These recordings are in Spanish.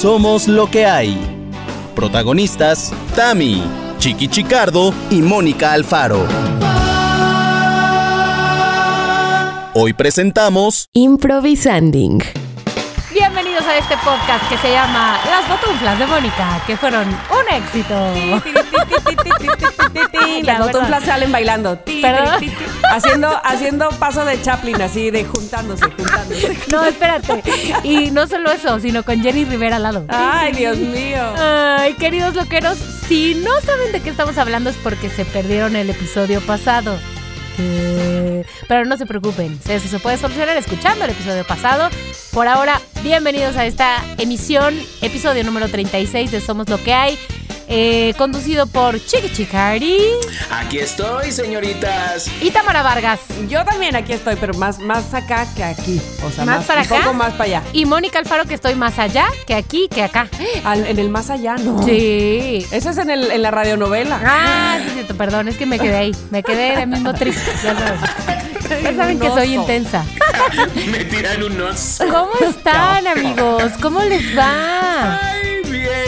Somos lo que hay. Protagonistas, Tami, Chiqui Chicardo y Mónica Alfaro. Hoy presentamos Improvisanding. Bienvenidos a este podcast que se llama Las Botunflas de Mónica, que fueron un éxito. Las botunflas salen bailando. ¿Perdón? Haciendo, haciendo paso de Chaplin, así de juntándose, juntándose. No, espérate. Y no solo eso, sino con Jenny Rivera al lado. Ay, Dios mío. Ay, queridos loqueros, si no saben de qué estamos hablando es porque se perdieron el episodio pasado. Pero no se preocupen, eso se puede solucionar escuchando el episodio pasado. Por ahora, bienvenidos a esta emisión, episodio número 36 de Somos lo que hay, eh, conducido por Chiqui Chicardi Aquí estoy, señoritas. y Tamara Vargas. Yo también aquí estoy, pero más, más acá que aquí. O sea, ¿Más más, para un acá? poco más para allá. Y Mónica Alfaro, que estoy más allá que aquí, que acá. Al- en el más allá, no. Sí. Eso es en, el, en la radionovela. Ah, sí, cierto, perdón, es que me quedé ahí. Me quedé en el mismo trip. Ya saben, ya saben que soy oso. intensa. Me tiran unos. ¿Cómo están, amigos? ¿Cómo les va?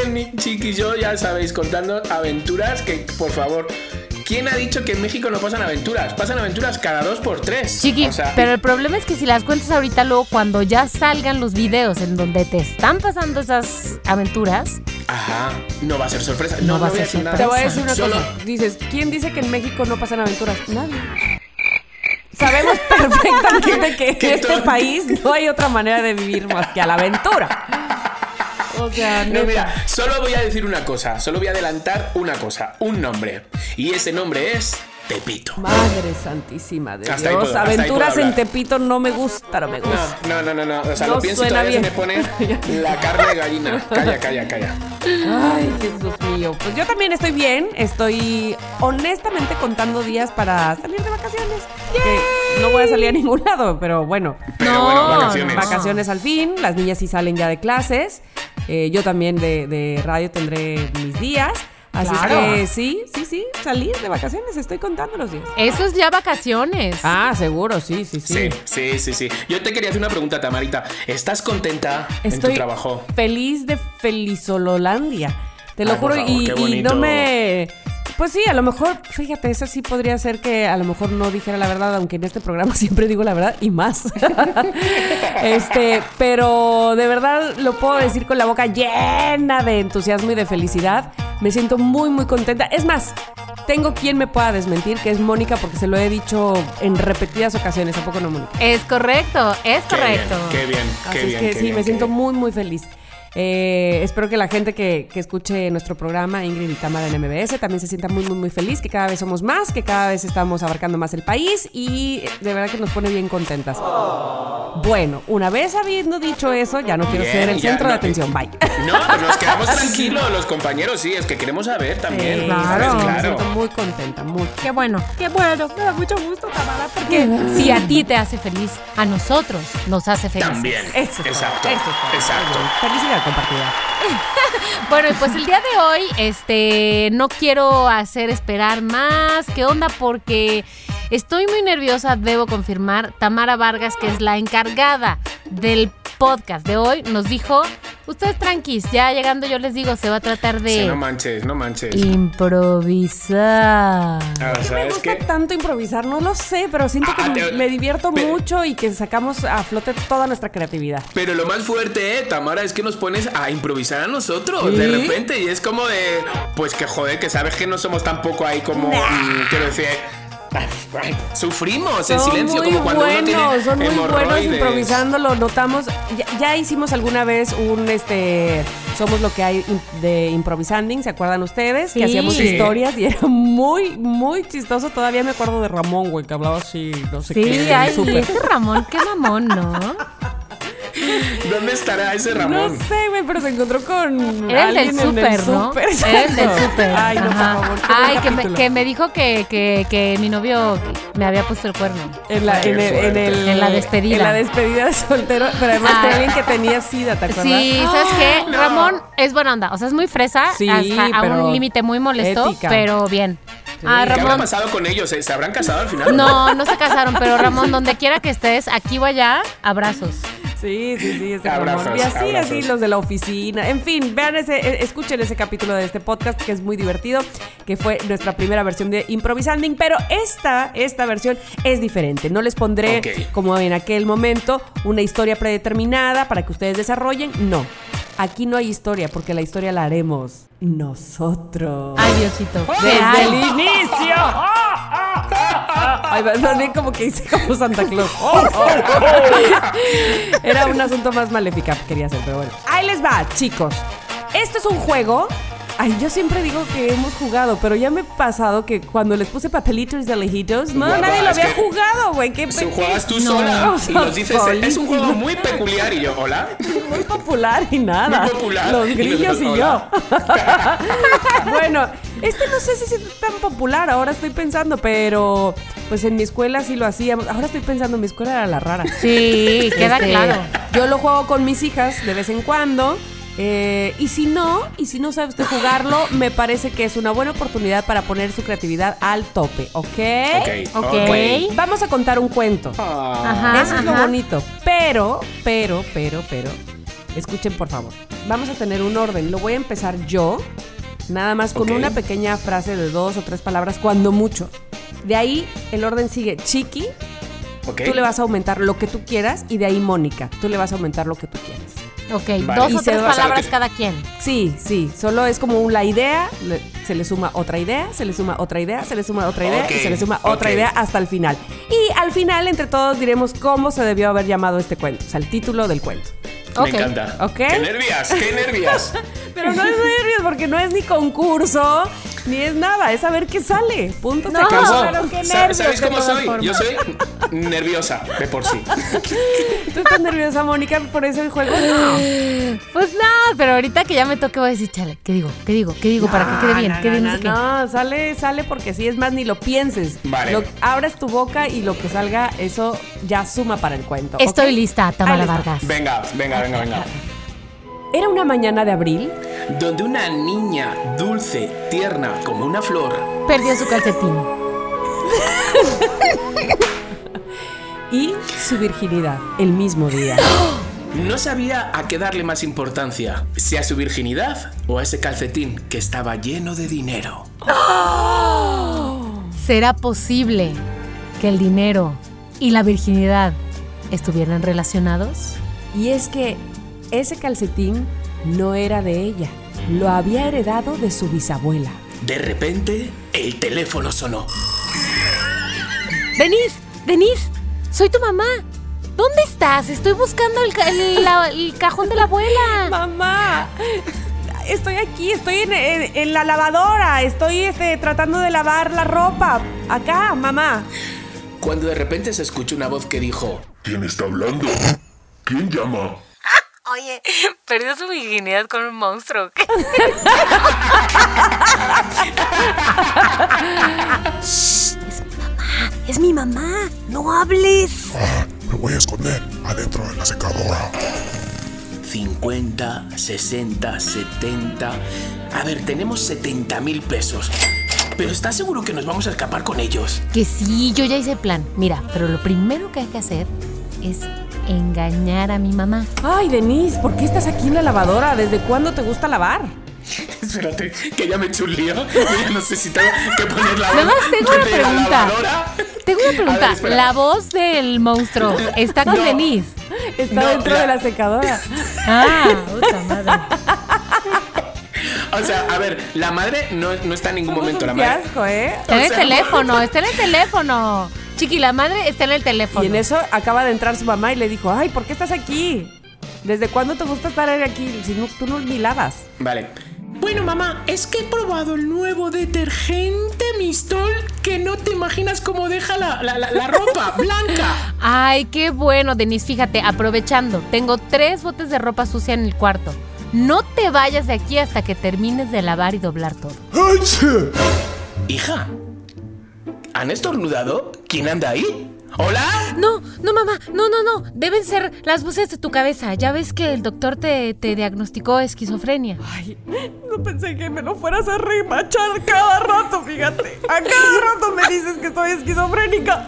Bien, chiquis. Yo ya sabéis, contando aventuras que, por favor. ¿Quién ha dicho que en México no pasan aventuras? Pasan aventuras cada dos por tres. Chiqui, O sea, pero el problema es que si las cuentas ahorita luego cuando ya salgan los videos en donde te están pasando esas aventuras, Ajá, no va a ser sorpresa. No No, va a voy ser nada. Te voy a decir una Solo- cosa. Dices, ¿quién dice que en México no pasan aventuras? Nadie. Sabemos perfectamente que en este país no hay otra manera de vivir más que a la aventura. O sea, No, mira, solo voy a decir una cosa. Solo voy a adelantar una cosa. Un nombre. Y ese nombre es Tepito. Madre santísima de Hasta Dios. puedo- Aventuras en. Tepito no me gusta, no me gusta. No, no, no, no. O sea, No lo pienso y todavía se me bien. pone la carne de gallina. Calla, calla, calla. Ay, Jesús mío. Pues yo también estoy bien. Estoy honestamente contando días para salir de vacaciones. Que no voy a salir a ningún lado, pero bueno. Pero No, bueno, vacaciones. Vacaciones al fin. Las niñas sí salen ya de clases. Eh, yo también de, de radio tendré mis días. Así Claro. es que sí, sí, sí, salir de vacaciones. Estoy contando los días. eso es ya vacaciones. Ah, seguro, sí, sí, sí. Sí, sí, sí, sí. Yo te quería hacer una pregunta, Tamarita. ¿Estás contenta en tu trabajo? feliz de Felizololandia. Te lo Ay, juro. favor, y, qué y bonito. no me. Pues sí, a lo mejor, fíjate, eso sí podría ser que a lo mejor no dijera la verdad, aunque en este programa siempre digo la verdad y más. este, pero de verdad lo puedo decir con la boca llena de entusiasmo y de felicidad. Me siento muy, muy contenta. Es más, tengo quien me pueda desmentir, que es Mónica, porque se lo he dicho en repetidas ocasiones. ¿A poco no, Mónica? Es correcto, es Qué bien, correcto. Qué bien, Así qué es bien. que qué sí, bien, me siento bien. muy, muy feliz. Eh, espero que la gente que, que escuche nuestro programa, Ingrid y Tamara en MBS, también se sienta muy, muy, muy feliz, que cada vez somos más, que cada vez estamos abarcando más el país y de verdad que nos pone bien contentas. Bueno, una vez habiendo dicho eso, ya no quiero Bien, ser el ya, centro de atención. Bye. No, pues nos quedamos tranquilos los compañeros, sí, es que queremos saber también. Sí, claro, ¿sabes? me claro. siento muy contenta, muy. Qué bueno, qué bueno, me da mucho gusto, Tamara, porque si a ti te hace feliz, a nosotros nos hace feliz. También. Eso es exacto. eso es todo. Compartida. Bueno, pues el día de hoy, este, no quiero hacer esperar más. ¿Qué onda? Porque estoy muy nerviosa, debo confirmar. Tamara Vargas, que es la encargada del podcast de hoy, nos dijo, ustedes tranquis, ya llegando yo les digo, se va a tratar Sí, de no manches, no manches. improvisar. Ah, me ¿sabes gusta qué? tanto improvisar, no lo sé, pero siento Ah, que te- me divierto pero- mucho y que sacamos a flote toda nuestra creatividad. Pero lo más fuerte, eh, Tamara, es que nos pones a improvisar a nosotros ¿Sí? de repente y es como de, pues que joder, que sabes que no somos tampoco ahí como, mm, quiero decir, sufrimos en Son silencio muy como cuando uno buenos, tiene son muy buenos improvisando, lo notamos. Ya, ya hicimos alguna vez un este somos lo que hay de improvisanding, ¿se acuerdan ustedes? Sí. Que hacíamos Sí. historias y era muy muy chistoso. Todavía me acuerdo de Ramón, güey, que hablaba así, no sé qué. Sí, ay, súper. ese Ramón, qué mamón, ¿no? ¿Dónde estará ese No Ramón? sé, güey, pero se encontró con Era el del alguien en súper, ¿no? Era el del súper. Ay, no, por favor. Ay, que me, capítulo. que me dijo que, que, que mi novio me había puesto el cuerno. En la, en, el, en, fuerte. el- En la despedida. En la despedida de soltero, pero además Ah. de alguien que tenía sida, ¿te acuerdas? Sí, ¿sabes qué? No. Ramón es buena onda. O sea, es muy fresa, Sí, hasta a un límite muy molesto, ética. pero bien. Ah, ¿Qué habrá Ramón. pasado con ellos? eh? ¿Se habrán casado al final? No, no se casaron, pero Ramón, donde quiera que estés, aquí o allá, abrazos. Sí, sí, sí, ese Abrazos, amor. Y así, abrazos. así los de la oficina. En fin, vean ese, eh, escuchen ese capítulo de este podcast que es muy divertido, que fue nuestra primera versión de Improvisanding, pero esta, esta versión es diferente. No les pondré, como en aquel momento, una historia predeterminada para que ustedes desarrollen. No. Aquí no hay historia, porque la historia la haremos nosotros. Ay, Diosito. Desde el inicio. Ay, más bien como que hice como Santa Claus. Oh, oh, oh. Era un asunto más maléfica que quería hacer, pero bueno. Ahí les va, chicos. Esto es un juego. Ay, yo siempre digo que hemos jugado, pero ya me he pasado que cuando les puse papelitos de lejitos, no, Guapa, nadie lo había que jugado, güey. Qué pe- juegas tú No, sola y nos dices, es un juego muy peculiar. Y yo, ¿hola? muy popular y nada. Muy popular. Los Y grillos y, yo. bueno, este no sé si es tan popular, ahora estoy pensando, pero pues en mi escuela sí lo hacíamos. Ahora estoy pensando, mi escuela era la rara. Sí, queda Este, claro. Yo lo juego con mis hijas de vez en cuando. Eh, y si no, y si no sabe usted jugarlo, me parece que es una buena oportunidad para poner su creatividad al tope, ¿ok? Ok, Ok. ok. Vamos a contar un cuento. Ah, Ajá. Eso es lo bonito. Pero, pero, pero, pero, escuchen por favor. Vamos a tener un orden. Lo voy a empezar yo, nada más con una pequeña frase de dos o tres palabras, cuando mucho. De ahí el orden sigue Chiqui, ok. tú le vas a aumentar lo que tú quieras, y de ahí Mónica, tú le vas a aumentar lo que tú quieras. Ok, Vale. dos Y o tres palabras cada quien. Sí, sí, solo es como la idea, le- se le suma otra idea, se le suma otra idea, se le suma otra idea y se le suma otra idea hasta el final. Y al final, entre todos, diremos cómo se debió haber llamado este cuento, o sea, el título del cuento. Me encanta. Ok. ¡Qué nervias! ¡Qué nervias! Pero no es nervios porque no es ni concurso, ni es nada, es saber qué sale. Punto, se No. acabó. Qué nervios, ¿Sabéis cómo soy? formas. Yo soy nerviosa de por sí. ¿Tú estás nerviosa, Mónica, por ese juego? No. Pues no, pero ahorita que ya me toque voy a decir, chale, ¿qué digo? ¿Qué digo? ¿Qué digo? Para que quede bien, No, bien, no, qué. no, sale, sale porque sí, es más, ni lo pienses. Vale. Lo- abres tu boca y lo que salga, eso ya suma para el cuento. Estoy lista, Tamara. Vargas. Venga, venga, venga, venga. Era una mañana de abril Donde una niña dulce, tierna como una flor, Perdió su calcetín. y su virginidad el mismo día. no sabía a qué darle más importancia, si a su virginidad o a ese calcetín que estaba lleno de dinero. ¿Será posible que el dinero y la virginidad estuvieran relacionados? Y es que ese calcetín no era de ella, lo había heredado de su bisabuela. De repente, el teléfono sonó. Denise, Denise, soy tu mamá. ¿Dónde estás? Estoy buscando el, ca- el- la- el cajón de la abuela. Mamá, estoy aquí, estoy en, en- en la lavadora, estoy este, tratando de lavar la ropa. Acá, mamá. Cuando de repente se escuchó una voz que dijo, ¿Quién está hablando? ¿Quién llama? Oye, perdió su virginidad con un monstruo. es mi mamá. No hables. Ah, me voy a esconder adentro de la secadora. 50, 60, 70. A ver, tenemos 70 mil pesos. Pero ¿estás seguro que nos vamos a escapar con ellos? Que sí, yo ya hice el plan. Mira, pero lo primero que hay que hacer es engañar a mi mamá. Ay, Denise, ¿por qué estás aquí en la lavadora? ¿Desde cuándo te gusta lavar? Espérate, que ya me hecho un lío. Ya tengo que poner la Nada más tengo una pregunta. Tengo una pregunta. ver, la voz del monstruo está con No. Denise. Está No, dentro la- de la secadora. Ah, puta madre. O sea, a ver, la madre no, no está en ningún Somos momento. un La madre. fiasco, ¿eh? Está en el sea- teléfono, está en el teléfono. Chiqui, la madre está en el teléfono. Y en eso acaba de entrar su mamá y le dijo, ay, ¿por qué estás aquí? ¿Desde cuándo te gusta estar aquí si no, tú no ni lavas? Vale. Bueno, mamá, es que he probado el nuevo detergente Mistol que no te imaginas cómo deja la, la- la- la ropa blanca. Ay, qué bueno, Denise. Fíjate, aprovechando, tengo tres botes de ropa sucia en el cuarto. No te vayas de aquí hasta que termines de lavar y doblar todo. Hija, ¿han estornudado? ¿Quién anda ahí? ¿Hola? No, no, mamá, no, no, no. Deben ser las voces de tu cabeza. Ya ves que el doctor te, te diagnosticó esquizofrenia. Ay, no pensé que me lo fueras a remachar cada rato, fíjate. A cada rato me dices que soy esquizofrénica.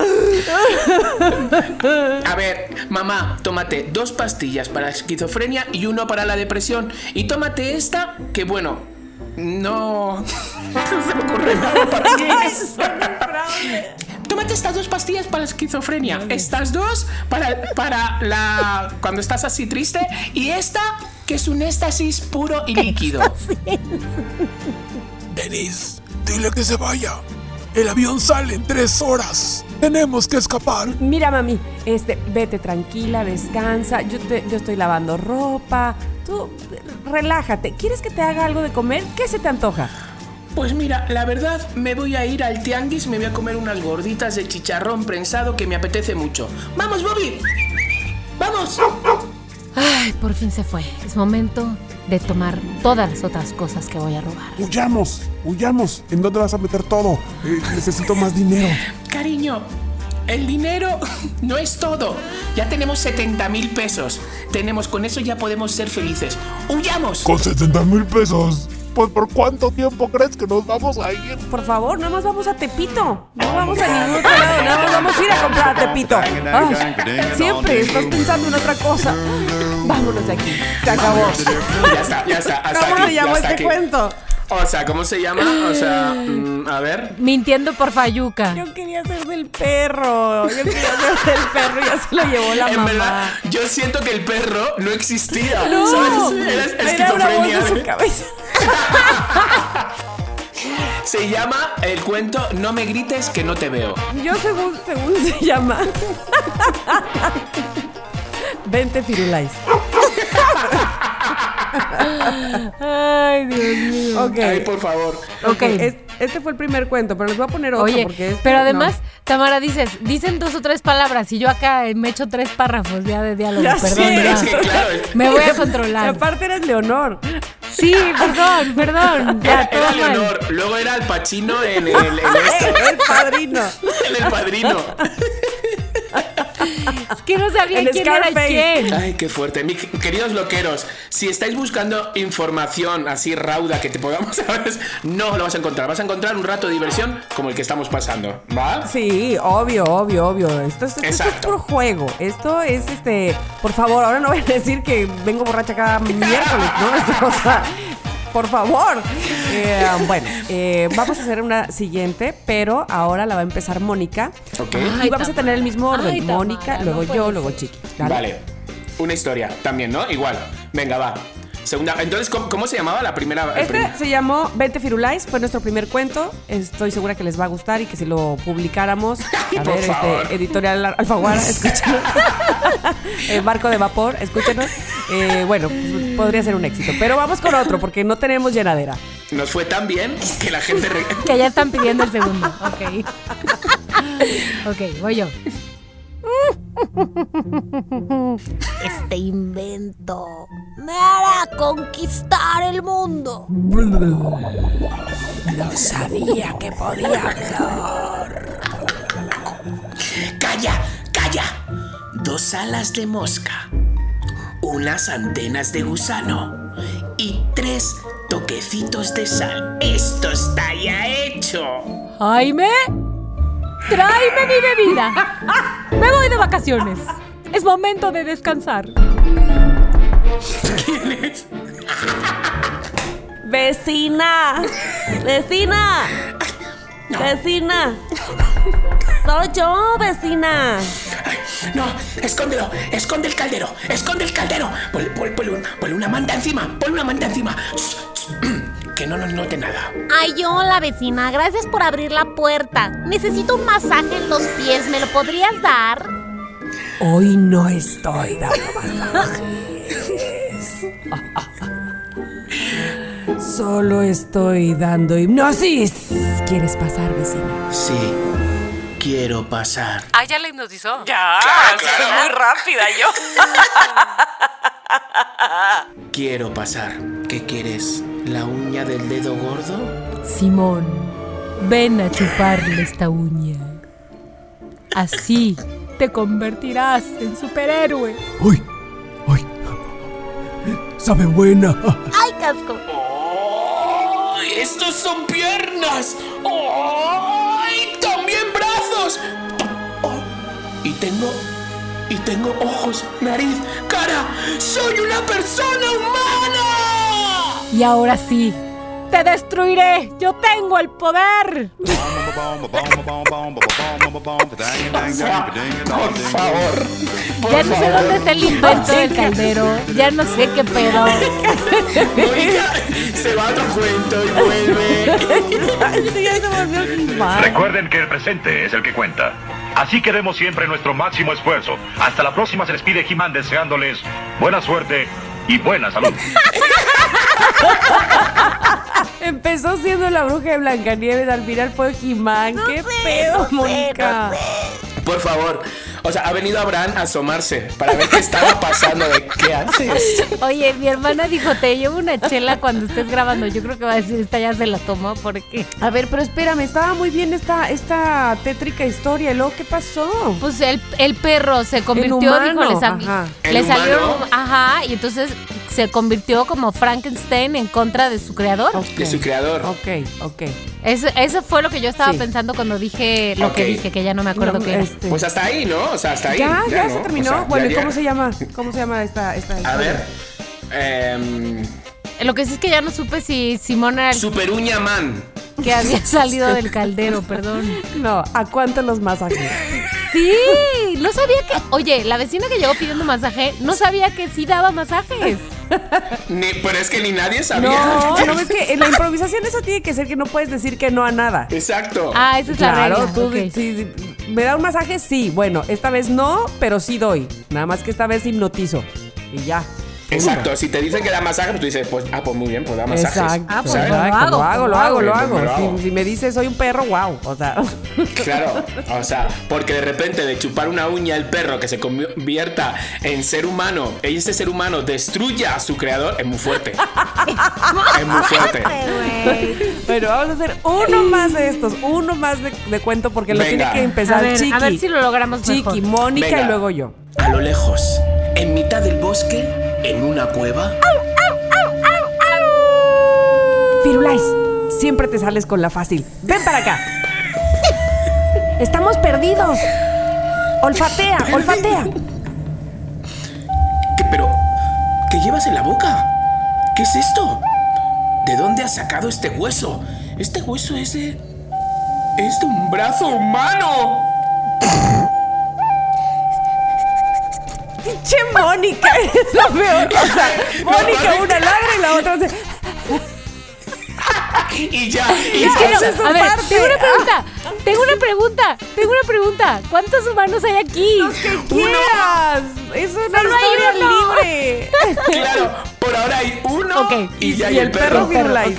A ver, mamá, tómate dos pastillas para esquizofrenia y uno para la depresión. Y tómate esta, que bueno, no. No se me ocurre nada para qué es. Tómate estas dos pastillas para la esquizofrenia. Estas dos para, para la. cuando estás así triste. Y esta, que es un éxtasis puro y líquido. Denise, dile que se vaya. El avión sale en tres horas. Tenemos que escapar. Mira, mami, este, vete tranquila, descansa. Yo, te, yo estoy lavando ropa. Tú, relájate. ¿Quieres que te haga algo de comer? ¿Qué se te antoja? Pues mira, la verdad, me voy a ir al tianguis, me voy a comer unas gorditas de chicharrón prensado que me apetece mucho. ¡Vamos, Bobby! ¡Vamos! Ay, por fin se fue. Es momento de tomar todas las otras cosas que voy a robar. Huyamos, huyamos. ¿En dónde vas a meter todo? Eh, necesito más dinero. Cariño, el dinero no es todo. Ya tenemos 70 mil pesos. Tenemos, con eso ya podemos ser felices. ¡Huyamos! Con 70 mil pesos. Pues por cuánto tiempo crees que nos vamos a ir? Por favor, nada más vamos a Tepito. No vamos a ningún otro lado, nada más vamos a ir a comprar a Tepito. Ay, siempre estás pensando en otra cosa. Vámonos de aquí. Se acabó. Ya está, ya está. Hasta ¿Cómo se llamó este cuento? O sea, ¿cómo se llama? O sea, mm, a ver. Mintiendo por Fayuca. Yo quería ser del perro. Yo quería ser del perro y ya se lo llevó la en mamá. verdad, yo siento que el perro no existía. No, ¿Sabes? Era era una voz esquizofrenia. de su cabeza. Se llama el cuento No me grites que no te veo. Yo según, según se llama. Vente Firulais. Ay, Dios mío. Ok. Ay, por favor. Ok. Es- este fue el primer cuento, pero les voy a poner otro Oye, porque este, pero no. además, Tamara, dices, dicen dos o tres palabras y yo acá me echo tres párrafos ya de diálogo. Ya perdón, sé, ya. Es que claro, Me voy a Y controlar. aparte eres Leonor. Sí, perdón, perdón. Ya, Era, todo era mal. Leonor, luego era el Pachino en el, en el padrino. en el padrino. Es que no sabía El quién era Scarface. quién. Ay, qué fuerte. Mi- queridos loqueros, si estáis buscando información así rauda que te podamos saber, no lo vas a encontrar. Vas a encontrar un rato de diversión como el que estamos pasando, ¿va? Sí, obvio, obvio, obvio. Esto es, esto es Exacto. puro juego. Esto es este. Por favor, ahora no voy a decir que vengo borracha cada miércoles, ¿no? O sea, por favor. Eh, bueno, eh, vamos a hacer una siguiente, pero ahora la va a empezar Mónica. Ok. Ay, y vamos a tener el mismo orden. Ay, Mónica, luego yo, luego Chiqui. Vale. Una historia también, ¿no? Igual. Venga, va. Segunda. Entonces, ¿cómo, cómo se llamaba la primera? el Este primer- se llamó Vente Firulais, fue nuestro primer cuento. Estoy segura que les va a gustar y que si lo publicáramos, a Por ver, favor. este, editorial Alfaguara, escúchenos. Eh, Barco de vapor, escúchenos. Eh, bueno, pues, podría ser un éxito. Pero vamos con otro, porque no tenemos llenadera. Nos fue tan bien que la gente. Que ya están pidiendo el segundo. Ok. ok, voy yo. Este invento me hará conquistar el mundo. Sabía que podía hablar. ¡Calla! ¡Calla! Dos alas de mosca, unas antenas de gusano y tres toquecitos de sal. ¡Esto está ya hecho! Jaime, tráeme mi bebida. Me voy de vacaciones. Es momento de descansar. Vecina, vecina, vecina. Soy yo, vecina. Ay, no, escóndelo, esconde el caldero, esconde el caldero. Ponle una manta encima, ponle una manta encima. Que no nos note nada. Ay, hola vecina, gracias por abrir la puerta. Necesito un masaje en los pies, ¿me lo podrías dar? Hoy no estoy dando masajes. Solo estoy dando hipnosis. ¿Quieres pasar, vecina? Sí, quiero pasar. Ah, ya la hipnotizó. Ya, claro. muy rápida yo. Quiero pasar. ¿Qué quieres? ¿La uña del dedo gordo? Simón, ven a chuparle esta uña. Así te convertirás en superhéroe. ¡Uy! ¡Uy! ¡Sabe buena! ¡Ay, casco! ¡Ay, ¡Estos son piernas! ¡Ay! ¡También brazos! Oh, y tengo. Y tengo ojos, nariz, cara. ¡Soy una persona humana! Y ahora sí, te destruiré. Yo tengo el poder. Por favor. por Ya no sé favor. dónde está el invento del caldero. Ya no sé qué pedo. Se va a otro cuento y vuelve. Recuerden que el presente es el que cuenta. Así que demos siempre nuestro máximo esfuerzo. Hasta la próxima se despide He-Man deseándoles buena suerte y buena salud. Empezó siendo la bruja de Blancanieves, al final fue Jimán. ¿Qué sé, pedo, no sé, Mónica? Por favor. O sea, ha venido Abraham a asomarse para ver qué estaba pasando. De, ¿Qué haces? Oye, mi hermana dijo, te llevo una chela cuando estés grabando. Yo creo que va a decir, esta ya se la tomó porque... A ver, pero espérame, estaba muy bien esta, esta tétrica historia. ¿Y luego qué pasó? Pues el, el perro se convirtió, humano, dijo, le, sal- ajá. le ¿El salieron, ajá, y entonces se convirtió como Frankenstein en contra de su creador. De su creador. Ok, ok. Eso, eso fue lo que yo estaba Sí. pensando cuando dije lo que Ok. dije, que ya no me acuerdo No, qué este, Pues hasta ahí, ¿no? O sea, hasta ahí. ya, ya, se ¿no? terminó. O sea, bueno, ya ¿y cómo se llama? ¿Cómo se llama esta, esta A ver. em, Lo que sí es que ya no supe si Simón era el Super Uña Man. que había salido del caldero, perdón. No, ¿a cuánto los masajes? Sí, no sabía que. Oye, la vecina que llegó pidiendo masaje no sabía que sí daba masajes. Ni, pero es que ni nadie sabía. No, no ves que en la improvisación eso tiene que ser que no puedes decir que no a nada. Exacto. Ah, esa es la Claro, regla. tú sí, di- me da un masaje, sí. Bueno, esta vez no, pero sí doy. Nada más que esta vez hipnotizo. Y ya. Exacto. Si te dicen que da masaje, pues tú dices, pues, ah, pues muy bien, pues da masajes. Exacto. Ah, pues ¿sabes? lo exacto, hago, lo hago, pues lo hago, lo Pues hago. lo hago. Si, si me dices soy un perro, wow. O sea, Claro, o sea, porque de repente de chupar una uña el perro que se convierta en ser humano y ese ser humano destruya a su creador, es muy fuerte. es muy fuerte. bueno, vamos a hacer uno más de estos, uno más de, de cuento porque lo Venga. tiene que empezar A ver, Chiqui. a ver si lo logramos Chiqui, mejor. Mónica Venga. y luego yo. A lo lejos, en mitad del bosque, en una cueva, Firulais, siempre te sales con la fácil. Ven para acá. Estamos perdidos. Olfatea, olfatea. ¿Qué, pero, ¿qué llevas en la boca? ¿Qué es esto? ¿De dónde has sacado este hueso? Este hueso es de... Es de un brazo humano. Che, Mónica, es lo peor. O sea, Mónica una ladra y la otra hace. Y ya, y Es que ya. es su a ver, parte. tengo una pregunta, tengo una pregunta, tengo una pregunta. ¿Cuántos humanos hay aquí? ¡Quieras! Es una Solo hay historia uno. libre. Claro, por ahora hay uno Ok, y ya y hay el el perro. perro Firulais. Ok,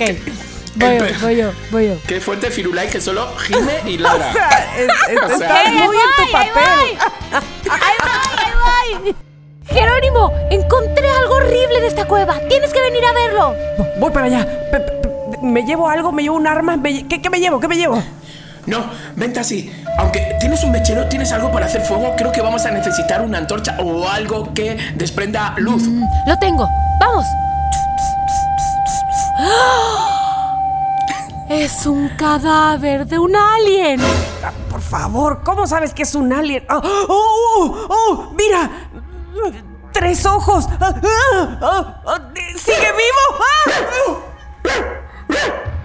voy yo, voy yo, voy yo. Qué fuerte Firulai que solo gime y ladra. O sea, es- es- O sea, estás Ahí muy en tu papel. ¡Ahí voy, ahí voy! Jerónimo, encontré algo horrible de esta cueva. Tienes que venir a verlo. Voy para allá. Pe- pe- pe- ¿Me llevo algo? ¿Me llevo un arma? ¿Me lle- ¿Qué, qué me llevo? ¿Qué me llevo? No, vente así. Aunque tienes un mechero, tienes algo para hacer fuego, creo que vamos a necesitar una antorcha o algo que desprenda luz. Lo tengo. Vamos. Es un cadáver de un alien. Ah, Por favor, ¿cómo sabes que es un alien? ¡Oh, oh, oh, oh! ¡Mira! ¡Tres ojos! ¡Sigue vivo!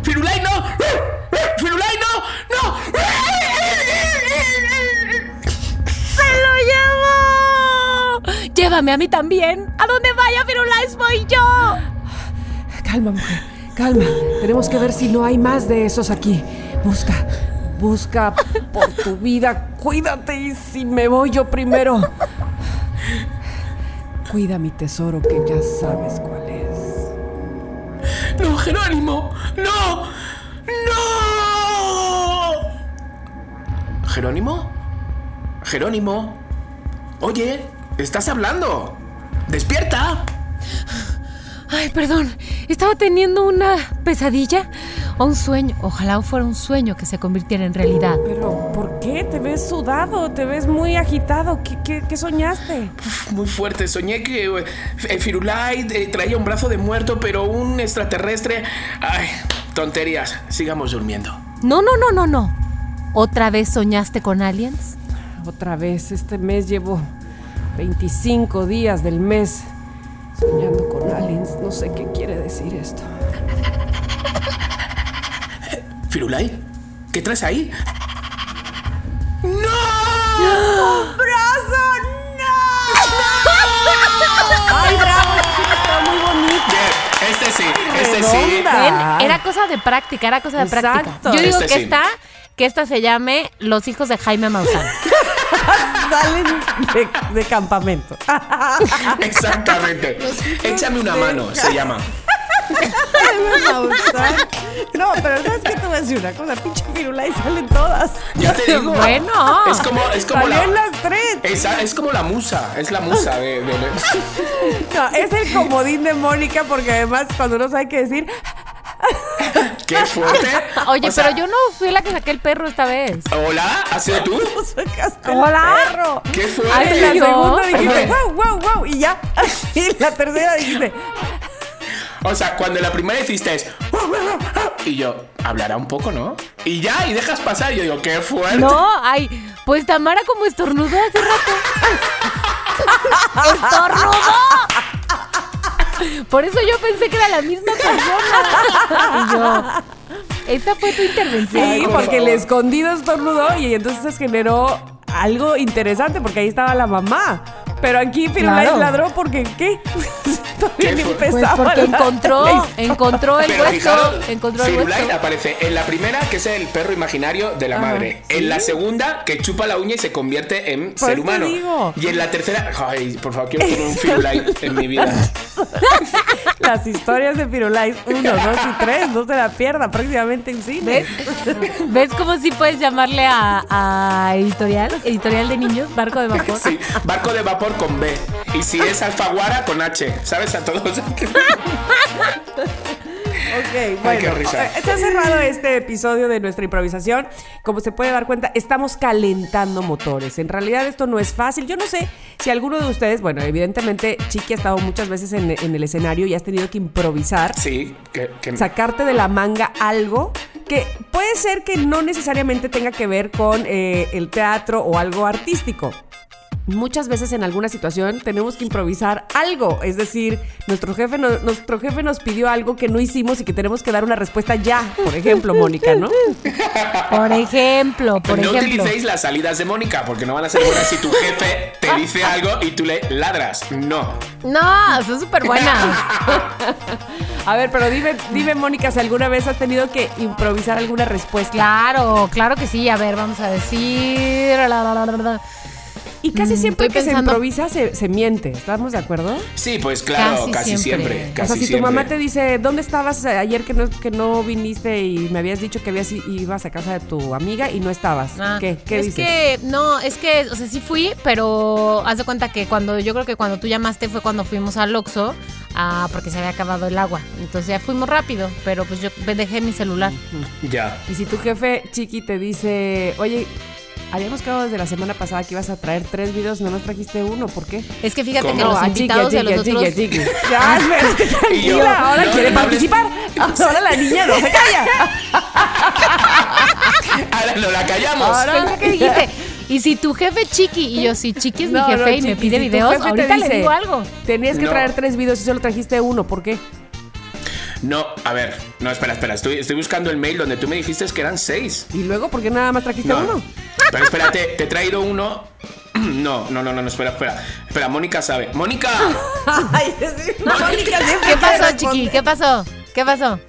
¡Firulai, no! ¡Firulai, no! ¡No! ¡Se lo llevo! Llévame a mí también. A donde vaya Firulais voy yo. Calma, mujer, calma. Tenemos que ver si no hay más de esos aquí. Busca, busca por tu vida. Cuídate y si me voy yo primero. Cuida mi tesoro que ya sabes cuál es. ¡No, Jerónimo! ¡No! ¡No! ¿Jerónimo? ¿Jerónimo? Oye, ¿estás hablando? ¡Despierta! Ay, perdón. Estaba teniendo una pesadilla. O un sueño. Ojalá fuera un sueño que se convirtiera en realidad. Pero, ¿por qué? Te ves sudado, te ves muy agitado. ¿Qué, qué- qué soñaste? Muy fuerte. Soñé que eh, el Firulai eh, traía un brazo de muerto, pero un extraterrestre. Ay, tonterías. Sigamos durmiendo. No, no, no, no, no. ¿Otra vez soñaste con aliens? Otra vez, este mes llevo 25 días del mes soñando con aliens. No sé qué quiere decir esto. ¿Firulai? ¿Qué traes ahí? ¡Ay, bravo! Está muy bonito. Bien, este sí, este sí. Ay. era cosa de práctica, era cosa de práctica. Yo digo Este que sí. esta, que esta se llame Los hijos de Jaime Maussan. Salen de, de campamento. Exactamente. Échame una mano, se llama. No, pero ¿sabes qué te voy a decir una cosa? Pinche firula y salen todas. Ya te digo. Bueno. Es como, es como la. Las tres. Esa- es como la musa, es la musa de. de- No, es el comodín de Mónica porque además cuando no sabe qué decir, ¡Qué fuerte! Oye, O sea, pero yo no fui la que saqué el perro esta vez. ¿Hola? ¿Has sido tú? sacaste Hola. el perro. ¡Qué En fuerte! la ¿Yo? segunda dijiste, wow, wow, wow, y ya. Y la tercera dijiste, O sea, cuando la primera hiciste es. Y yo, hablará un poco, ¿no? Y ya, y dejas pasar. Y yo digo, ¡qué fuerte! No, ay, pues Tamara como estornudó hace rato. ¡Estornudó! Por eso yo pensé que era la misma persona. Y yo, esa fue tu intervención. sí, por porque favor. el escondido estornudó y entonces generó algo interesante porque ahí estaba la mamá. Pero aquí Firulais Claro. ladró porque ¿qué? Todavía ¿Qué ni fue? Pues empezaba. porque encontró, encontró el Pero hueso, fijaros, encontró el Firulais hueso. aparece en la primera, que es el perro imaginario de la madre. En la segunda, que chupa la uña y se convierte en ser humano. digo. Y en la tercera, ay, por favor, quiero tener un Firulais en mi vida. Las historias de Firulais 1, 2 y 3, no se la pierda próximamente en cine. ¿Ves? ¿Ves cómo sí puedes llamarle a, a editorial? Editorial de niños, barco de vapor. Sí, barco de vapor con B. Y si es alfaguara, con H. ¿Sabes? A todos. Ok, bueno. risa. eh, cerrado este episodio de nuestra improvisación. Como se puede dar cuenta, estamos calentando motores. En realidad esto no es fácil. Yo no sé si alguno de ustedes, bueno, evidentemente Chiqui ha estado muchas veces en, en el escenario y has tenido que improvisar. Sí, que, que- sacarte de la manga algo que puede ser que no necesariamente tenga que ver con eh, el teatro o algo artístico. Muchas veces en alguna situación tenemos que improvisar algo, es decir, nuestro jefe, no- nuestro jefe nos pidió algo que no hicimos y que tenemos que dar una respuesta ya, por ejemplo, Mónica, ¿no? Por ejemplo, por no ejemplo. utilicéis las salidas de Mónica, porque no van a ser buenas si tu jefe te dice algo y tú le ladras. No. No, son súper buenas. A ver, pero dime, dime Mónica, si alguna vez has tenido que improvisar alguna respuesta. Claro, claro que sí. A ver, vamos a decir. la, la, la, la, la. Y casi Mm, siempre estoy que se improvisa se, se miente, ¿estamos de acuerdo? Sí, pues claro, Casi casi, siempre. siempre. o sea, si tu mamá te dice, ¿dónde estabas ayer que no, que no viniste y me habías dicho que habías, ibas a casa de tu amiga y no estabas? Ah, ¿Qué? ¿Qué es dices? que, no, es que, o sea, sí fui, pero haz de cuenta que cuando, yo creo que cuando tú llamaste fue cuando fuimos al Oxxo, ah, porque se había acabado el agua. Entonces ya fuimos rápido, pero pues yo dejé mi celular. Ya. Y si tu jefe chiqui te dice, oye, habíamos quedado desde la semana pasada que ibas a traer tres videos, no nos trajiste uno, ¿por qué? Es que fíjate ¿Cómo? que los ah, invitados de los chiqui, otros... chiqui. Ya, espérate, Y yo, tranquila, ahora no, quiere no participar. Ahora la niña no se calla. Ahora no la callamos. Ahora- que dijiste, y si tu jefe chiqui, y yo, si chiqui es mi jefe no, y me pide videos, ahorita le digo algo. Tenías que No. traer tres videos y solo trajiste uno, ¿por qué? No, a ver. No, espera, espera. Estoy, estoy buscando el mail donde tú me dijiste que eran seis. Y luego, ¿por qué nada más trajiste No. uno? Pero espérate, te he traído uno. No, no, no, no, no, espera, espera. Espera, Mónica sabe. ¡Mónica! Ay, sí, Mónica ¿Qué pasó, chiqui? ¿Qué pasó? ¿Qué pasó?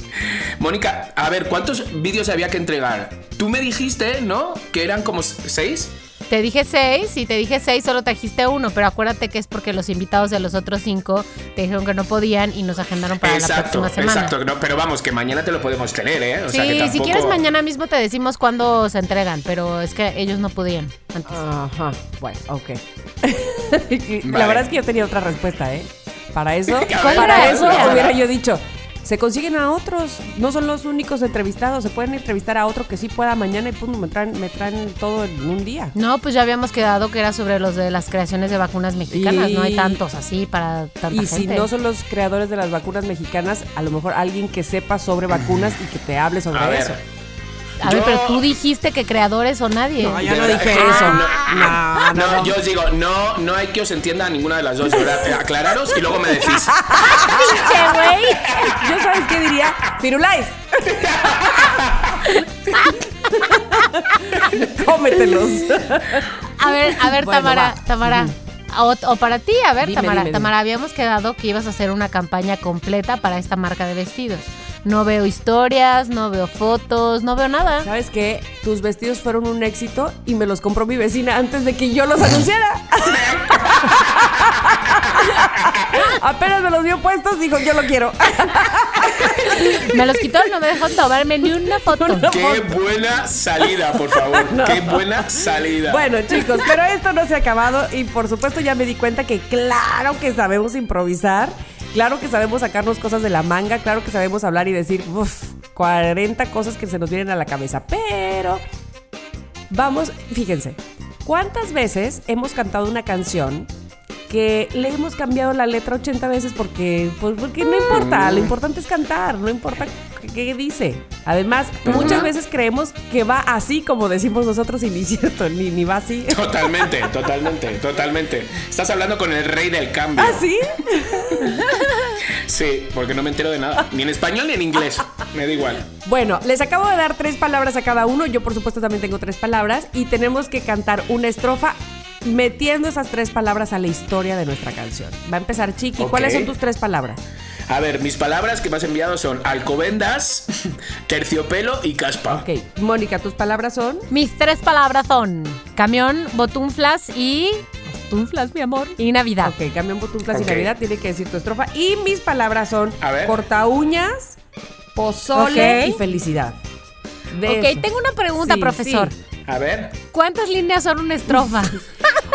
Mónica, a ver, ¿cuántos vídeos había que entregar? Tú me dijiste, ¿no? Que eran como seis. Te dije seis y te dije seis, solo trajiste uno, pero acuérdate que es porque los invitados de los otros cinco te dijeron que no podían y nos agendaron para la exacto, próxima semana. exacto. No, pero vamos, que mañana te lo podemos tener, ¿eh? O Sí, sea, que si quieres mañana mismo te decimos cuándo se entregan, pero es que ellos no podían antes. Ajá, bueno, ok. la Vale. verdad es que yo tenía otra respuesta, ¿eh? Para eso, ¿Cuál para eso hubiera yo dicho, se consiguen a otros. No son los únicos entrevistados. Se pueden entrevistar a otro que sí pueda mañana y pum, me traen, me traen todo en un día. No, pues ya habíamos quedado que era sobre los de las creaciones de vacunas mexicanas. Y- No hay tantos así para tanta Y si no son los creadores de las vacunas mexicanas, a lo mejor alguien que sepa sobre vacunas y que te hable sobre A ver. A ver, Yo- pero tú dijiste que creadores o nadie. No, ya De no dije eso. no. No, no, No, no. yo os digo, no, no hay que os entienda a ninguna de las dos, ¿verdad? Aclararos y luego me decís. ¡Pinche güey! Yo sabes qué diría, Firulais. Cómetelos. A ver, a ver, Bueno, Tamara, va. Tamara. O, o para ti, a ver, Dime, Tamara. dime, dime. Tamara, habíamos quedado que ibas a hacer una campaña completa para esta marca de vestidos. No veo historias, no veo fotos, no veo nada. ¿Sabes qué? Tus vestidos fueron un éxito y me los compró mi vecina antes de que yo los anunciara. Apenas me los vio puestos, dijo, yo lo quiero. Me los quitó, no me dejó tomarme ni una foto. Qué buena salida, por favor. Qué buena salida. Bueno, chicos, pero esto no se ha acabado y por supuesto ya me di cuenta que claro que sabemos improvisar, claro que sabemos sacarnos cosas de la manga, claro que sabemos hablar y decir, uff, 40 cosas que se nos vienen a la cabeza, pero vamos, fíjense, ¿cuántas veces hemos cantado una canción? Que le hemos cambiado la letra 80 veces porque, pues, porque no importa, lo importante es cantar, no importa qué, qué dice. Además, muchas veces creemos que va así como decimos nosotros y ni cierto, ni, ni va así. Totalmente, totalmente, totalmente. Estás hablando con el rey del cambio. ¿Ah, sí? Sí, porque no me entero de nada. Ni en español ni en inglés. Me da igual. Bueno, les acabo de dar tres palabras a cada uno. Yo, por supuesto, también tengo tres palabras. Y tenemos que cantar una estrofa metiendo esas tres palabras a la historia de nuestra canción. Va a empezar Chiqui. ¿Cuáles son tus tres palabras? A ver, mis palabras que me has enviado son alcobendas, terciopelo y caspa. Ok, Mónica, tus palabras son. Mis tres palabras son camión, botunflas y. Botunflas, mi amor. Y Navidad. Ok, camión botunflas y Navidad. Tiene que decir tu estrofa. Y mis palabras son A ver. corta uñas, pozole y felicidad. De ok, eso. tengo una pregunta, Sí, profesor. sí. A ver. ¿Cuántas líneas son una estrofa?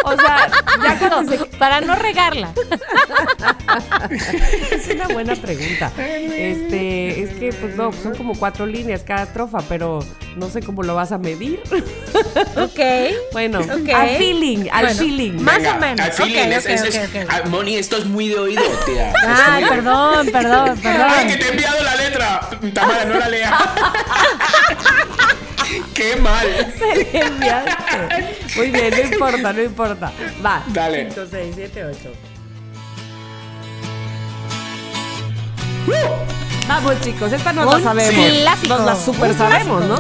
O sea, ya cuando para no regarla. Es una buena pregunta. Este, es que, pues no, son como cuatro líneas cada estrofa, pero no sé cómo lo vas a medir. Ok. Bueno, al feeling, al Bueno, feeling. Más Venga, o menos. al feeling, Ok, es- ok, es- ok, es- ok. Ah, Moni, esto es muy de oído, tía. Ay, perdón, perdón, Ay, que perdón. te he enviado la letra. Tamara, no la lea. Qué mal. Muy bien, no importa, no importa. Va. Dale. 5, 6, 7, 8. Vamos, chicos, esta no la sabemos. clásico. Nos la super Un sabemos, ¿no?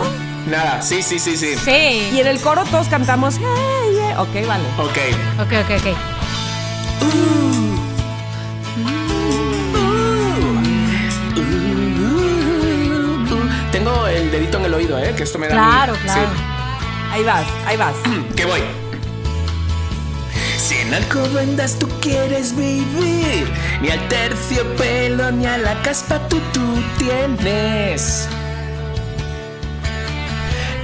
Nada, sí, sí, sí, sí. Y Sí. en el coro todos cantamos. "Hey, yeah". Ok, vale. Ok. Ok, ok, ok. Tengo el dedito en el oído, ¿eh? Que esto me da. Claro, miedo. claro. Ahí vas, ahí vas. Sí. Que voy. Si en alcobendas tú quieres vivir, ni al terciopelo ni a la caspa tú, tú tienes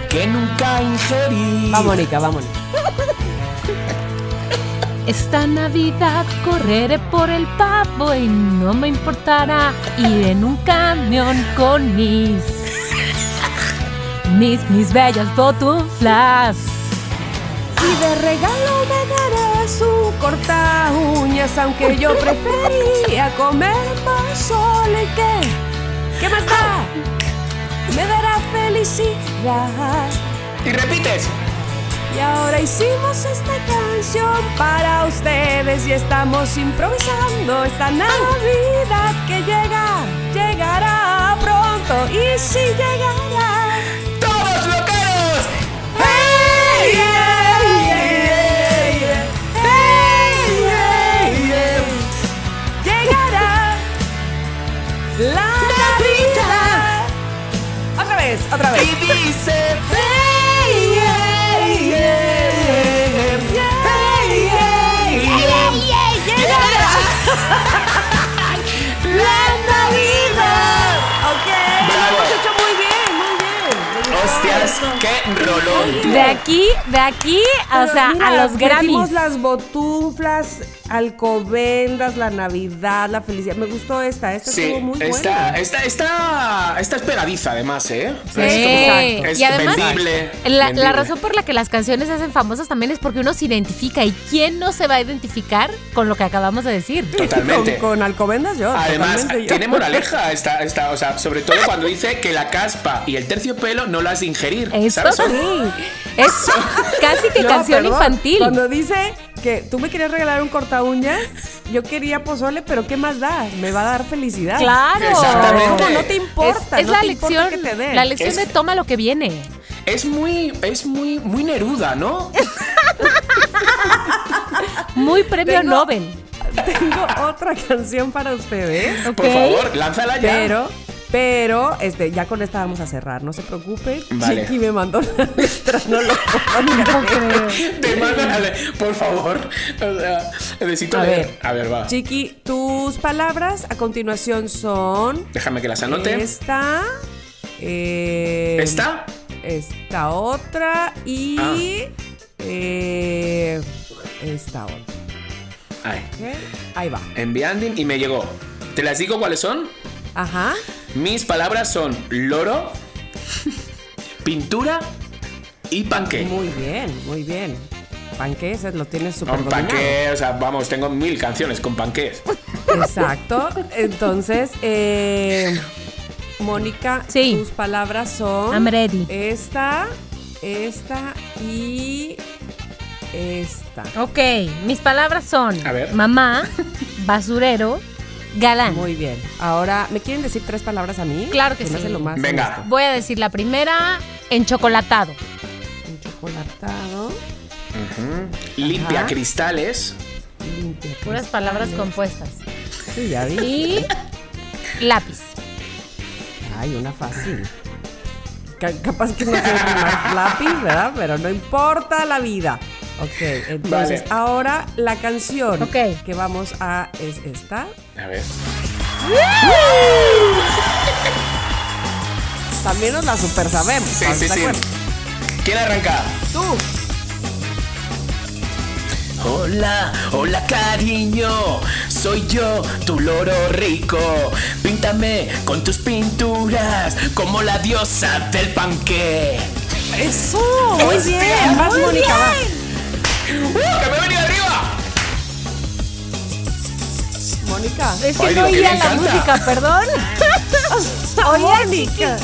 que nunca ingerir. Va, Mónica, vámonos. Esta Navidad correré por el pavo y no me importará ir en un camión con mis. Mis, mis bellas botunflas. Y de regalo me dará su corta uñas, aunque yo prefería comer pozole. ¿Qué? ¿Qué más da? Me dará felicidad. Y repites. Y ahora hicimos esta canción para ustedes y estamos improvisando esta Navidad que llega, y si llegará. ¡Todos loqueros! ¡Hey, yeah, yeah, yeah! ¡Hey, yeah, yeah! Llegará la. Otra vez, otra vez. Y dice. Hey, esto. qué rolón. De aquí, de aquí, o Pero sea, mira, a los Grammys. las botuflas, alcobendas, la Navidad, la felicidad. Me gustó esta. Esta Sí, estuvo muy esta, buena. esta, esta, esta es pegadiza además, ¿eh? Sí. Es Y además, vendible, La, vendible. la razón por la que las canciones se hacen famosas también es porque uno se identifica. ¿Y quién no se va a identificar con lo que acabamos de decir? Totalmente. Con, con alcobendas yo. Además, yo. tiene moraleja esta, esta, o sea, sobre todo cuando dice que la caspa y el terciopelo no las de ingerir. Eso ¿sabes? Sí. Es casi que No, canción perdón. infantil. Cuando dice que tú me querías regalar un corta uñas, yo quería pozole, pero ¿qué más da? Me va a dar felicidad. Claro. Exactamente. No, no te importa. Es, es no la te importa lección, que te den. la lección Es- de toma lo que viene. Es muy, es muy, muy Neruda, ¿no? Muy premio Tengo- Nobel. Tengo otra canción para ustedes. Por favor, lánzala ya. Pero, pero, este, ya con esta vamos a cerrar, no se preocupen. Vale. Chiqui me mandó la letra, no lo puedo. Te mando la le- por favor. O sea, necesito A leer. ver. A ver, va. Chiqui, tus palabras a continuación son Déjame que las anote. esta, eh, ¿Esta? esta otra y Ah. eh, esta otra. ¿ok? Ahí va. Enviando y me llegó. ¿Te las digo cuáles son? Ajá. Mis palabras son loro, pintura y panqué. Muy bien, muy bien. Panqués lo tienes súper Con o sea, vamos, tengo mil canciones con panqués. Exacto. Entonces, eh, Mónica, Sí. tus palabras son I'm ready. esta, esta y esta. Ok, mis palabras son A ver. mamá, basurero, galán. Muy bien. Ahora, ¿me quieren decir tres palabras a mí? Claro que sí. hace lo más Venga. honesto. Voy a decir la primera, enchocolatado. Un chocolatado. Limpia Ajá. cristales. Limpia. Puras palabras compuestas. Sí, ya vi. Y lápiz. Ay, una fácil. Ca- capaz que no sé rimar lápiz, ¿verdad? Pero no importa la vida. Ok, entonces Vale. ahora la canción que vamos a es esta. A ver. También nos la super sabemos. Sí, ¿estás sí, sí. ¿Quién arranca? Tú. Hola, hola cariño, soy yo, tu loro rico. Píntame con tus pinturas como la diosa del panqué. Eso, muy Hostia, bien. Vas, muy Mónica. ¡Uh, que me he venido arriba! Mónica. Es que Ay, no digo, que oía me la encanta. música, perdón. Mónica.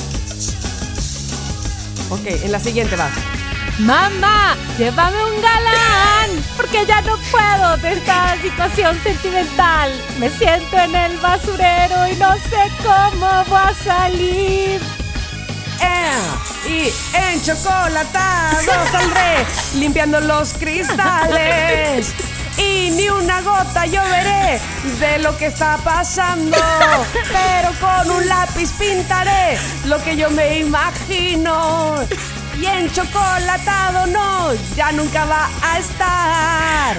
Ok, en la siguiente vas. Mamá, llévame un galán, porque ya no puedo de esta situación sentimental. Me siento en el basurero y no sé cómo voy a salir. Y en chocolatado saldré limpiando los cristales. Y ni una gota yo veré de lo que está pasando. Pero con un lápiz pintaré lo que yo me imagino. Y en chocolatado no, ya nunca va a estar.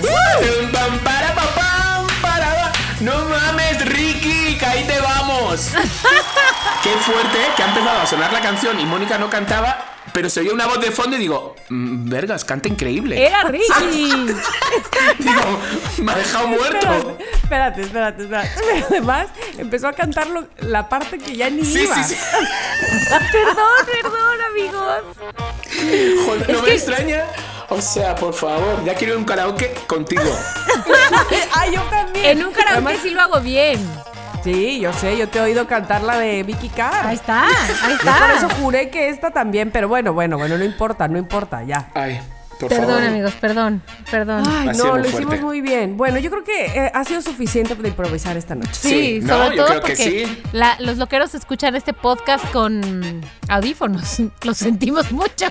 No mames, Ricky, que ahí te vamos. Qué fuerte que ha empezado a sonar la canción y Mónica no cantaba, pero se oía una voz de fondo y digo, "Mm, vergas, canta increíble. Era Ricky. Digo, me ha dejado muerto. Espérate, espérate, espérate. Pero además empezó a cantar lo- la parte que ya ni Sí, iba. sí, sí. perdón, perdón, amigos. Joder, no me extraña. O sea, por favor, ya quiero ir a un karaoke contigo. Ay, yo también. En un karaoke Además- sí lo hago bien. Sí, yo sé, yo te he oído cantar la de Vicky Carr. Ahí está, ahí Yo por eso está. juré que esta también, pero bueno, bueno, bueno, no importa, no importa, ya. Ay, por Perdón, favor. amigos, perdón, perdón. Ay, Ha no, lo hicimos muy bien. Bueno, yo creo que eh, ha sido suficiente de improvisar esta noche. Sí, Sí, no, sobre yo todo creo que sí. la- los loqueros escuchan este podcast con audífonos. Lo sentimos mucho.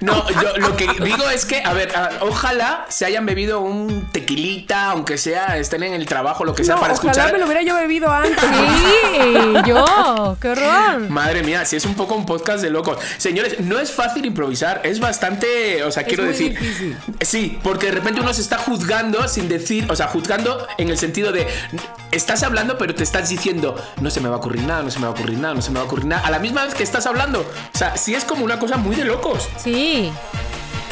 No, yo lo que digo es que, a ver, a- ojalá se hayan bebido un tequilita, aunque sea, estén en el trabajo, lo que sea, No, para ojalá escuchar. me lo hubiera yo bebido antes. Sí, yo, qué horror. Madre mía, si es un poco un podcast de locos. Señores, no es fácil improvisar, es bastante, o sea, sea, quiero muy decir. difícil. Sí, porque de repente uno se está juzgando sin decir, o sea, juzgando en el sentido de estás hablando, pero te estás diciendo, no se me va a ocurrir nada, no se me va a ocurrir nada, no se me va a ocurrir nada, a la misma vez que estás hablando. O sea, sí es como una cosa muy de locos. Sí.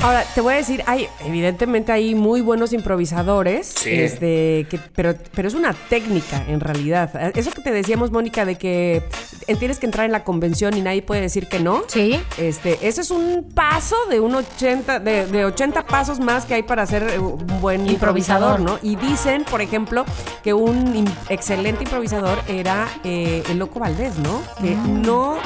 Ahora, te voy a decir, hay, evidentemente hay muy buenos improvisadores, Sí. este, que, pero, pero es una técnica en realidad. Eso que te decíamos, Mónica, de que tienes que entrar en la convención y nadie puede decir que no. Sí. Este, ese es un paso de un 80, de, de 80 pasos más que hay para ser eh, un buen improvisador, Improvisador. ¿no? Y dicen, por ejemplo, que un excelente improvisador era eh, el Loco Valdés, ¿no? Que Mm. no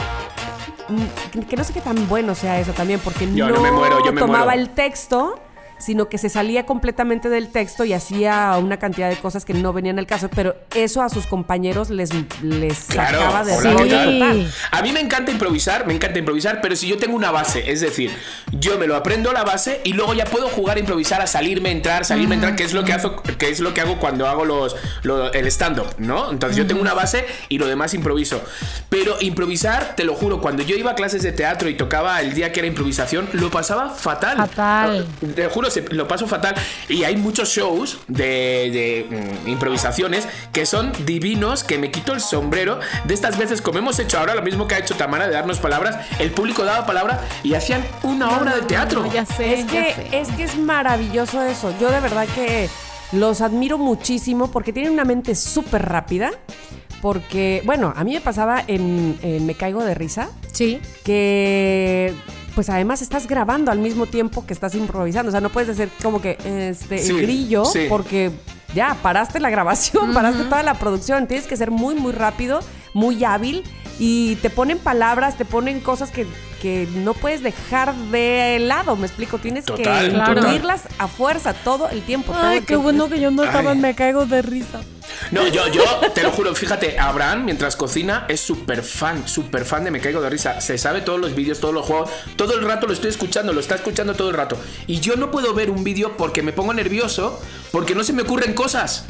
que no sé qué tan bueno sea eso también, porque Yo no, no me muero, yo me tomaba muero. el texto, sino que se salía completamente del texto y hacía una cantidad de cosas que no venían al caso, pero eso a sus compañeros les, les Claro, sacaba de total. A mí me encanta improvisar, me encanta improvisar, pero si yo tengo una base, es decir, yo me lo aprendo la base y luego ya puedo jugar a improvisar, a salirme, entrar, salirme, entrar, que es lo que hago, que es lo que hago cuando hago los, lo- el stand up, ¿no? Entonces yo tengo una base y lo demás improviso. Pero improvisar, te lo juro, cuando yo iba a clases de teatro y tocaba el día que era improvisación, lo pasaba fatal. Fatal. Te juro, se- lo paso fatal. Y hay muchos shows de, de, mm, improvisaciones que son divinos, que me quito el sombrero. De estas veces, como hemos hecho ahora, lo mismo que ha hecho Tamara de darnos palabras, el público daba palabra y hacían una obra de teatro. Ya sé. Es ya que, sé. es que es maravilloso eso. Yo de verdad que los admiro muchísimo porque tienen una mente súper rápida. Porque, bueno, a mí me pasaba en, en Me Caigo de Risa Sí. que pues además estás grabando al mismo tiempo que estás improvisando. O sea, no puedes hacer como que este Sí, el grillo sí. porque ya paraste la grabación, paraste toda la producción. Tienes que ser muy, muy rápido, muy hábil. Y te ponen palabras, te ponen cosas que, que no puedes dejar de lado, me explico. Tienes Total, que incluirlas a fuerza todo el tiempo. Ay, qué tiempo. bueno que yo no estaba Ay. en Me Caigo de Risa. No, yo, yo te lo juro, fíjate, Abraham, mientras cocina, es súper fan, súper fan de Me Caigo de Risa. Se sabe todos los vídeos, todos los juegos. Todo el rato lo estoy escuchando, lo está escuchando todo el rato. Y yo no puedo ver un vídeo porque me pongo nervioso, porque no se me ocurren cosas.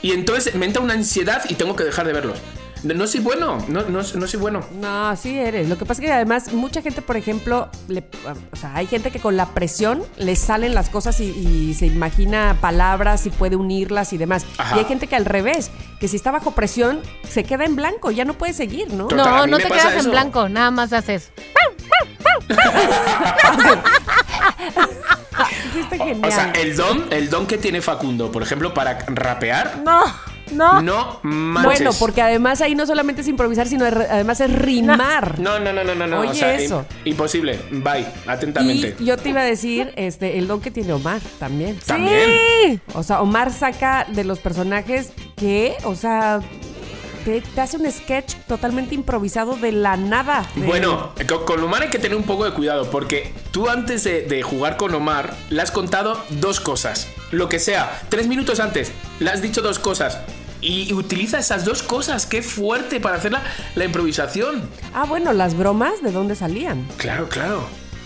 Y entonces me entra una ansiedad y tengo que dejar de verlos. No, no soy bueno, no, no, no soy bueno. No, sí eres. Lo que pasa es que además mucha gente, por ejemplo, le- o sea, hay gente que con la presión le salen las cosas y, y se imagina palabras y puede unirlas y demás. Ajá. Y hay gente que al revés, que si está bajo presión se queda en blanco, ya no puede seguir, ¿no? Total, No, no te quedas en blanco, nada más haces. O, genial. o sea, el don, el don que tiene Facundo, por ejemplo, para rapear, No, no. no manches. bueno, porque además ahí no solamente es improvisar, sino además es rimar. No, no, no, no, no, no. Oye, o sea, eso. im- imposible. Bye, atentamente. Y yo te iba a decir, este, el don que tiene Omar también. También. O sea, Omar saca de los personajes que, o sea, te, te hace un sketch totalmente improvisado de la nada. De- Bueno, co- con Omar hay que tener un poco de cuidado porque tú antes de, de jugar con Omar le has contado dos cosas. Lo que sea, tres minutos antes le has dicho dos cosas. Y utiliza esas dos cosas. Qué fuerte para hacer la, la improvisación. Ah, bueno, las bromas, ¿de dónde salían? Claro, claro.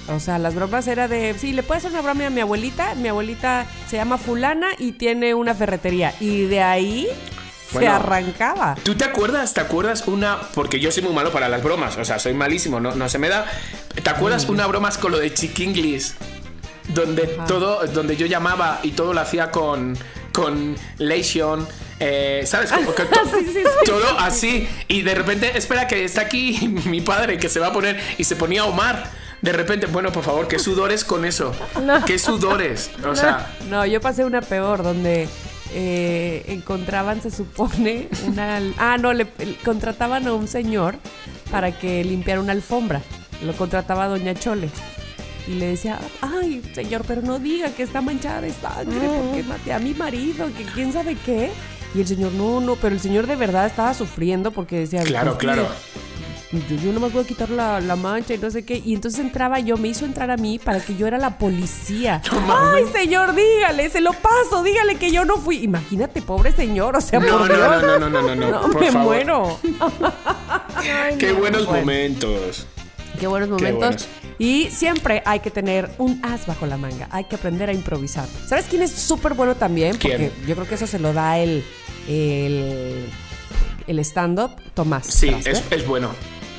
O sea, las bromas era de, sí, le puedes hacer una broma a mi abuelita. Mi abuelita se llama fulana y tiene una ferretería. Y de ahí se arrancaba. ¿Tú te acuerdas? ¿Te acuerdas una.? Porque yo soy muy malo para las bromas. O sea, soy malísimo, no, no se me da. ¿Te acuerdas una broma con lo de Chiquinglis? Donde todo. Donde yo llamaba y todo lo hacía con. Con Leishon. Eh, ¿Sabes? Como que to- todo así. Y de repente, espera que está aquí mi padre que se va a poner. Y se ponía Omar. De repente, bueno, por favor, ¿qué sudores con eso? ¿Qué sudores? O sea. No, yo pasé una peor donde eh, encontraban, se supone, una... Ah, no, le, le contrataban a un señor para que limpiara una alfombra. Lo contrataba Doña Chole. Y le decía, ay, señor, pero no diga que está manchada de sangre porque maté a mi marido, que quién sabe qué. Y el señor, no, no, pero el señor de verdad estaba sufriendo porque decía, Claro, "Pues, claro. yo, yo nomás voy a quitar la, la mancha y no sé qué. Y entonces entraba yo, me hizo entrar a mí para que yo era la policía. Ay, señor, dígale, se lo paso, dígale que yo no fui. Imagínate, pobre señor, o sea, No, por no, Dios. no, no, no, no, no, No, por me favor. muero. Qué buenos Bueno. momentos. Qué buenos Qué momentos. buenos. Y siempre hay que tener un as bajo la manga. Hay que aprender a improvisar. ¿Sabes quién es súper bueno también? ¿Quién? Porque yo creo que eso se lo da el, el, el stand-up, Tomás. Sí, es, es bueno.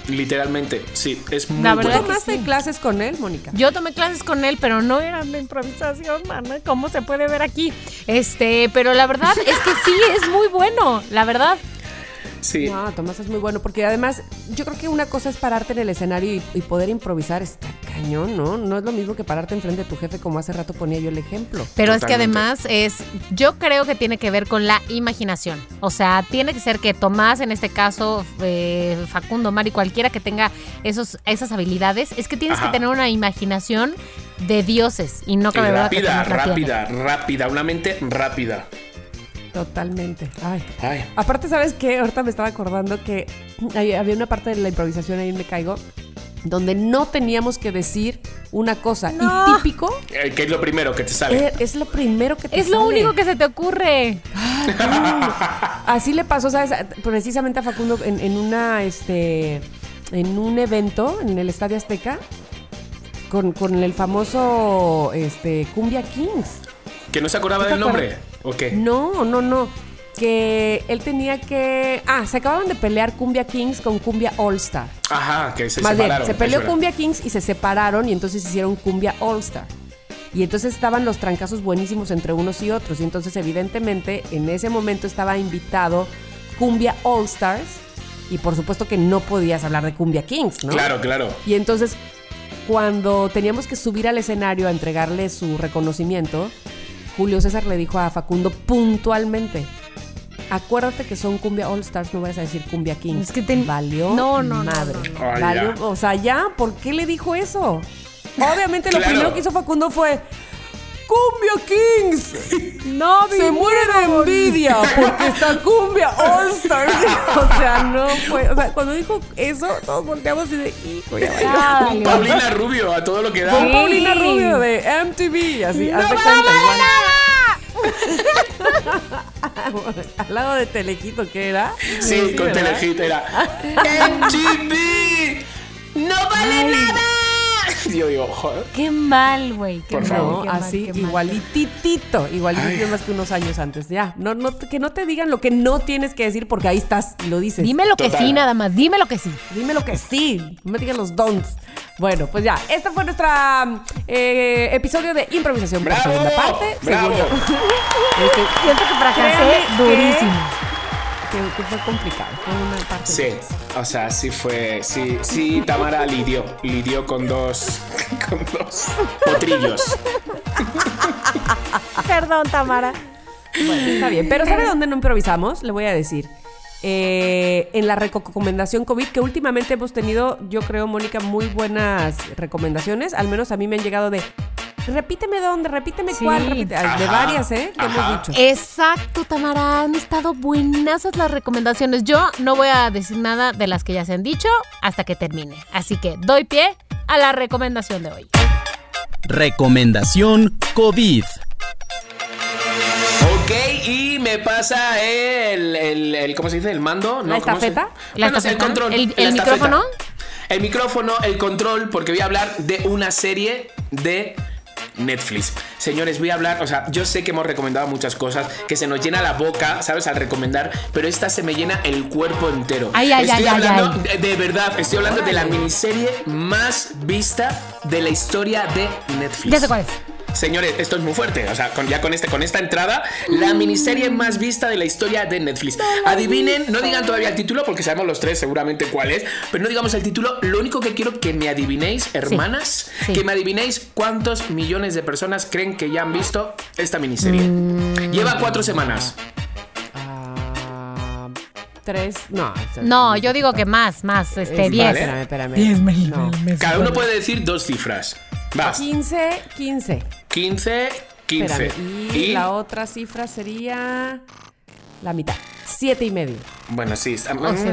literalmente, sí, es muy La ¿Tú verdad bueno. tomaste sí. clases con él, Mónica? Yo tomé clases con él, pero no eran de improvisación, mana, como se puede ver aquí. Este, pero la verdad es que sí es muy bueno, la verdad. Sí. No, Tomás es muy bueno porque además yo creo que una cosa es pararte en el escenario y, y poder improvisar está cañón, ¿no? No es lo mismo que pararte enfrente de tu jefe como hace rato ponía yo el ejemplo. Pero es que además es, yo creo que tiene que ver con la imaginación. O sea, tiene que ser que Tomás, en este caso, eh, Facundo, Mari, cualquiera que tenga esos, esas habilidades, es que tienes Ajá. que tener una imaginación de dioses y no que rápida, la tiene. rápida, rápida, una mente rápida. Totalmente. Ay. Ay. Aparte, ¿sabes qué? Ahorita me estaba acordando que hay- había una parte de la improvisación ahí Me Caigo donde no teníamos que decir una cosa. No. Y típico Eh, ¿Qué es lo primero que te sale? eh, es lo primero que te Es lo sale. único que se te ocurre. Así le pasó, ¿sabes? Precisamente a Facundo en, en una, este, en un evento en el Estadio Azteca con, con el famoso, este, Cumbia Kings. ¿Que no se acordaba ¿Tú te del nombre? ¿O qué? No, no, no. Que él tenía que... Ah, se acababan de pelear Cumbia Kings con Cumbia All Star. Ajá, que se Más bien, separaron. se peleó. Cumbia Kings y se separaron y entonces hicieron Cumbia All Star. Y entonces estaban los trancazos buenísimos entre unos y otros. Y entonces, evidentemente, en ese momento estaba invitado Cumbia All Stars. Y por supuesto que no podías hablar de Cumbia Kings, ¿no? Claro, claro. Y entonces, cuando teníamos que subir al escenario a entregarle su reconocimiento, Julio César le dijo a Facundo puntualmente. Acuérdate que son Cumbia All Stars, no vayas a decir Cumbia Kings. Es que te- valió No, no, no, madre. no, no. Valió- o sea, ya, ¿por qué le dijo eso? Obviamente lo Claro. primero que hizo Facundo fue Cumbia Kings. No, Se muere de envidia porque está Cumbia All Stars. o sea, no fue. O sea, cuando dijo eso, todos volteamos y de hijo, ya valió". Ya, Un. Paulina Rubio, a todo lo que da. Fue Sí. Paulina Rubio de MTV, así, ¡No cuenta, vale igual. Al lado de Telejito, ¿qué era? Sí, con ¿verdad? Telehit era. ¡MTV! ¡No vale nada! Yo digo, joder. Qué mal, güey. qué Por mal, favor. No, qué mal, así, qué mal. igualititito, igualitito más que unos años antes. Ya, no, no, que no te digan lo que no tienes que decir porque ahí estás y lo dices. Dime lo que sí, nada más. Dime lo que sí. Dime lo que sí, no me digan los don'ts. Bueno, pues ya, este fue nuestro episodio de improvisación por segunda parte. ¡Bravo! Este, Siento que fracasé durísimo. que, que fue complicado, fue una parte Sí, difícil. o sea, sí fue. Sí, sí, Tamara lidió. Lidió con dos. Con dos potrillos. Perdón, Tamara. Bueno, está bien. Pero ¿sabe dónde no improvisamos? Le voy a decir. Eh, en la recomendación COVID, que últimamente hemos tenido, yo creo, Mónica, muy buenas recomendaciones. Al menos a mí me han llegado de. Repíteme dónde, repíteme Sí. cuál, de varias, ¿eh? Que hemos dicho. Exacto, Tamara. Han estado buenas las recomendaciones. Yo no voy a decir nada de las que ya se han dicho hasta que termine. Así que doy pie a la recomendación de hoy. Recomendación COVID. Me pasa el, el, el- ¿cómo se dice? ¿El mando? ¿No? ¿La ¿Cómo se- estafeta? ¿La Bueno, estafeta? el control. ¿El- micrófono? El micrófono, el control, porque voy a hablar de una serie de Netflix. Señores, voy a hablar, o sea, yo sé que hemos recomendado muchas cosas, que se nos llena la boca, ¿sabes? Al recomendar, pero esta se me llena el cuerpo entero. Ay, ay, estoy ay, hablando. De, de verdad, estoy hablando de la miniserie más vista de la historia de Netflix. Ya sé cuál es. Señores, esto es muy fuerte. O sea, con, ya con, este, con esta entrada, la miniserie más vista de la historia de Netflix. Adivinen, no digan todavía el título porque sabemos los tres seguramente cuál es, pero no digamos el título. Lo único que quiero que me adivinéis, hermanas, Sí. que me adivinéis cuántos millones de personas creen que ya han visto esta miniserie. Mm. Lleva cuatro semanas. Ah, tres, no. No, yo digo que más, más, este, Es- 10. vale. Espérame, espérame. Diez mil, No. mil, mil. Cada uno puede decir dos cifras. Vas. 15, 15. 15, 15. Espérame. Y, la otra cifra sería la mitad. Siete y medio. Bueno, sí, está, medio. bien,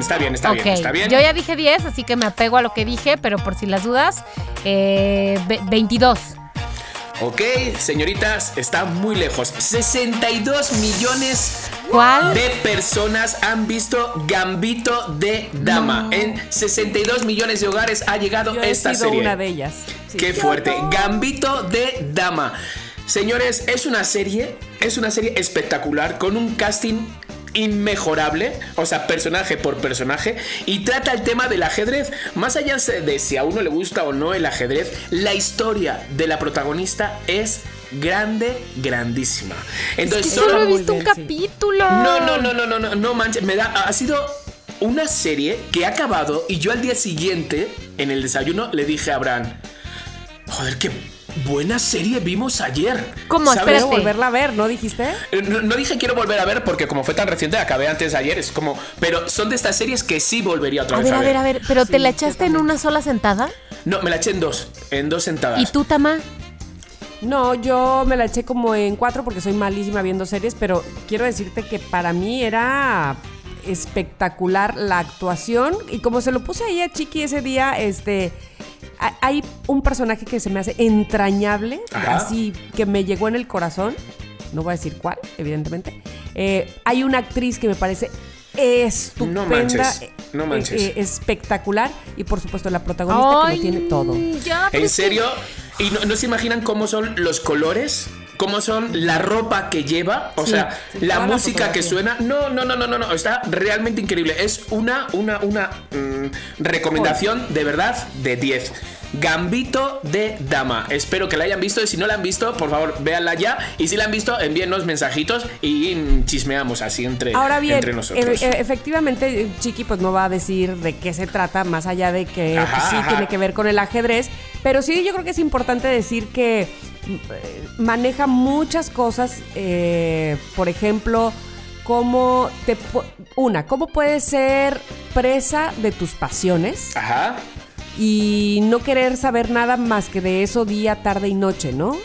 está bien, está bien, está bien. Yo ya dije 10, así que me apego a lo que dije, pero por si las dudas, eh, ve- 22. Ok, señoritas, está muy lejos. 62 millones ¿Cuál? de personas han visto Gambito de Dama. En 62 millones de hogares ha llegado Yo he esta sido serie. una de ellas. Sí. Qué fuerte. Gambito de Dama. Señores, es una serie, es una serie espectacular con un casting inmejorable, o sea, personaje por personaje, y trata el tema del ajedrez. Más allá de si a uno le gusta o no el ajedrez, la historia de la protagonista es grande, grandísima. Entonces, Solo he visto un capítulo. No, no, no, no, no, no, no manches, me da, ha sido una serie que ha acabado y yo al día siguiente, en el desayuno, le dije a Abraham, joder, qué buena serie vimos ayer. ¿Cómo? ¿Sabes? Espérate. Quiero volverla a ver, ¿no dijiste? Eh, No, no dije quiero volver a ver porque como fue tan reciente, acabé antes de ayer, es como, pero son de estas series que sí volvería otra A vez ver, a a ver, a ver, ¿pero te la echaste en una sola sentada? No, me la eché en dos, en dos sentadas. ¿Y tú, Tama? No, yo me la eché como en cuatro porque soy malísima viendo series, pero quiero decirte que para mí era espectacular la actuación y como se lo puse ahí a Chiqui ese día, este ha- hay un personaje que se me hace entrañable, Ajá. así que me llegó en el corazón. No voy a decir cuál, evidentemente. Eh, hay una actriz que me parece estupenda, No no eh, manches. eh, espectacular y por supuesto la protagonista que lo tiene todo. Ya, ¿En serio? ¿Y no, no se imaginan cómo son los colores? ¿Cómo son la ropa que lleva? O Sí, sea, sí, la música que suena. No, no, no, no, no, no. Está realmente increíble. Es una, una, una mm, recomendación de verdad de 10. Gambito de Dama. Espero que la hayan visto y si no la han visto, por favor, véanla ya. Y si la han visto, envíennos mensajitos y chismeamos así entre, Ahora bien, entre nosotros. e- e- efectivamente, Chiqui pues no va a decir de qué se trata, más allá de que Ajá, pues, sí ajá. tiene que ver con el ajedrez, pero sí yo creo que es importante decir que eh, maneja muchas cosas, eh, por ejemplo, cómo te... Una, cómo puedes ser presa de tus pasiones Ajá. Y no querer saber nada más que de eso día, tarde y noche, ¿no?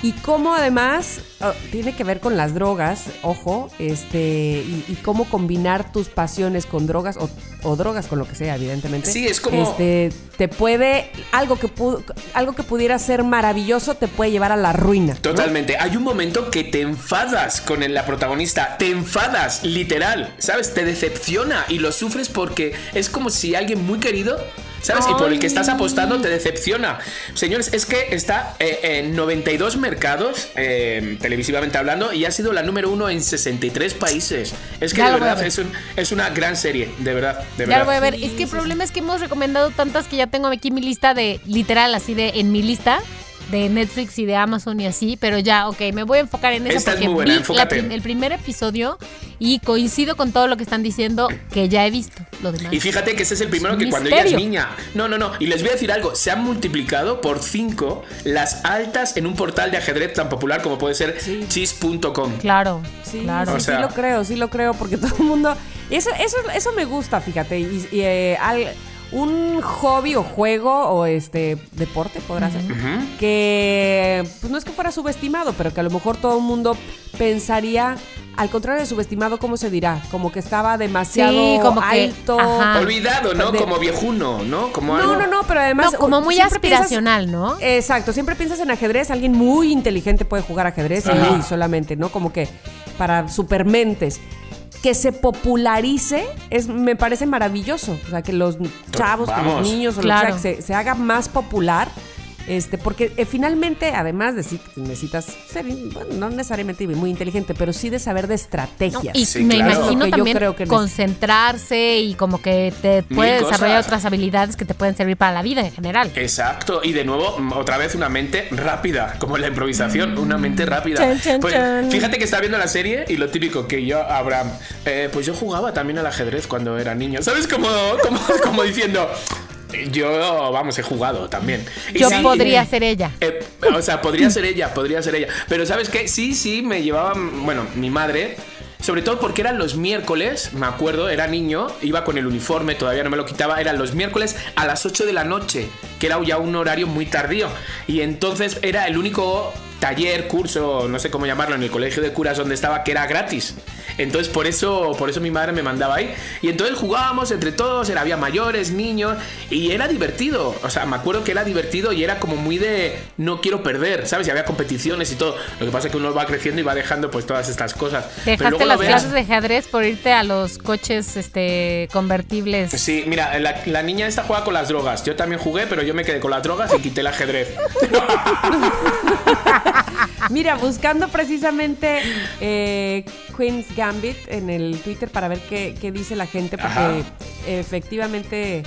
Y cómo además oh, tiene que ver con las drogas, ojo, este, y, y cómo combinar tus pasiones con drogas o, o drogas con lo que sea, evidentemente. Sí, es como- Este, te puede, algo que, pu- algo que pudiera ser maravilloso te puede llevar a la ruina. ¿no? Totalmente. Hay un momento que te enfadas con la protagonista. Te enfadas, literal. ¿Sabes? Te decepciona y lo sufres porque es como si alguien muy querido. ¿Sabes? Y por el que estás apostando te decepciona. Señores, es que está eh, en 92 mercados, eh, televisivamente hablando, y ha sido la número uno en 63 países. Es que Ya de verdad ver. es, un- es una gran serie, de verdad. De Ya verdad. lo voy a ver. es que el problema es que hemos recomendado tantas que ya tengo aquí mi lista de, literal, así de, en mi lista de Netflix y de Amazon y así, pero ya, ok, me voy a enfocar en eso Esta es porque muy buena, vi la enfócate. prim- el primer episodio y coincido con todo lo que están diciendo que ya he visto. Lo demás. Y fíjate que ese es el primero que cuando ella es niña. No, no, no. Y les voy a decir algo. Se han multiplicado por 5 las altas en un portal de ajedrez tan popular como puede ser chis.com. Claro, Sí, claro. sí, O sea- sí lo creo, sí lo creo, porque todo el mundo... Eso, eso, eso me gusta, fíjate. Y, y, eh, al- un hobby o juego o este deporte podrá ser que pues no es que fuera subestimado, pero que a lo mejor todo el mundo pensaría al contrario de subestimado, ¿cómo se dirá? Como que estaba demasiado Sí, como que- alto. ajá. Olvidado, ¿no? De- Como viejuno, ¿no? Como algo. No, no, no, pero además. No, como muy piensas- aspiracional, ¿no? Exacto, siempre piensas en ajedrez, alguien muy inteligente puede jugar ajedrez y Ajá. solamente, ¿no? Como que para supermentes. Que se popularice es, me parece maravilloso. O sea, que los chavos, que los niños o Claro. lo que sea, que se, se haga más popular. Este, porque eh, finalmente, además de que necesitas ser, bueno, no necesariamente muy inteligente, pero sí de saber de estrategias. Y Sí, me claro. imagino que yo también creo que neces- concentrarse y como que te puede desarrollar otras habilidades que te pueden servir para la vida en general. Exacto, y de nuevo, mm, otra vez una mente rápida, como la improvisación, una mente rápida. Chan, chan, Pues, chan. fíjate que está viendo la serie y lo típico que yo, Abraham, eh, pues yo jugaba también al ajedrez cuando era niño. ¿Sabes? Como, como, como diciendo, yo, vamos, he jugado también. Y Yo sí, podría ser ella. eh, o sea, podría ser ella, podría ser ella. Pero ¿sabes qué? Sí, sí, me llevaban, bueno, mi madre, sobre todo porque eran los miércoles, me acuerdo, era niño, iba con el uniforme, todavía no me lo quitaba, eran los miércoles a las 8 de la noche, que era ya un horario muy tardío. Y entonces era el único taller, curso, no sé cómo llamarlo, en el colegio de curas donde estaba, que era gratis. Entonces por eso, por eso mi madre me mandaba ahí. Y entonces jugábamos entre todos, era, había mayores, niños, y era divertido. O sea, me acuerdo que era divertido y era como muy de no quiero perder, ¿sabes? Y había competiciones y todo. Lo que pasa es que uno va creciendo y va dejando pues todas estas cosas. Pero Dejaste luego las clases de ajedrez por irte a los coches este convertibles. Sí, mira, la, la niña esta juega con las drogas. Yo también jugué, pero yo me quedé con las drogas y quité el ajedrez. Mira, buscando precisamente eh, Queen's Gambit. Gambit en el Twitter para ver qué, qué dice la gente, porque Ajá. efectivamente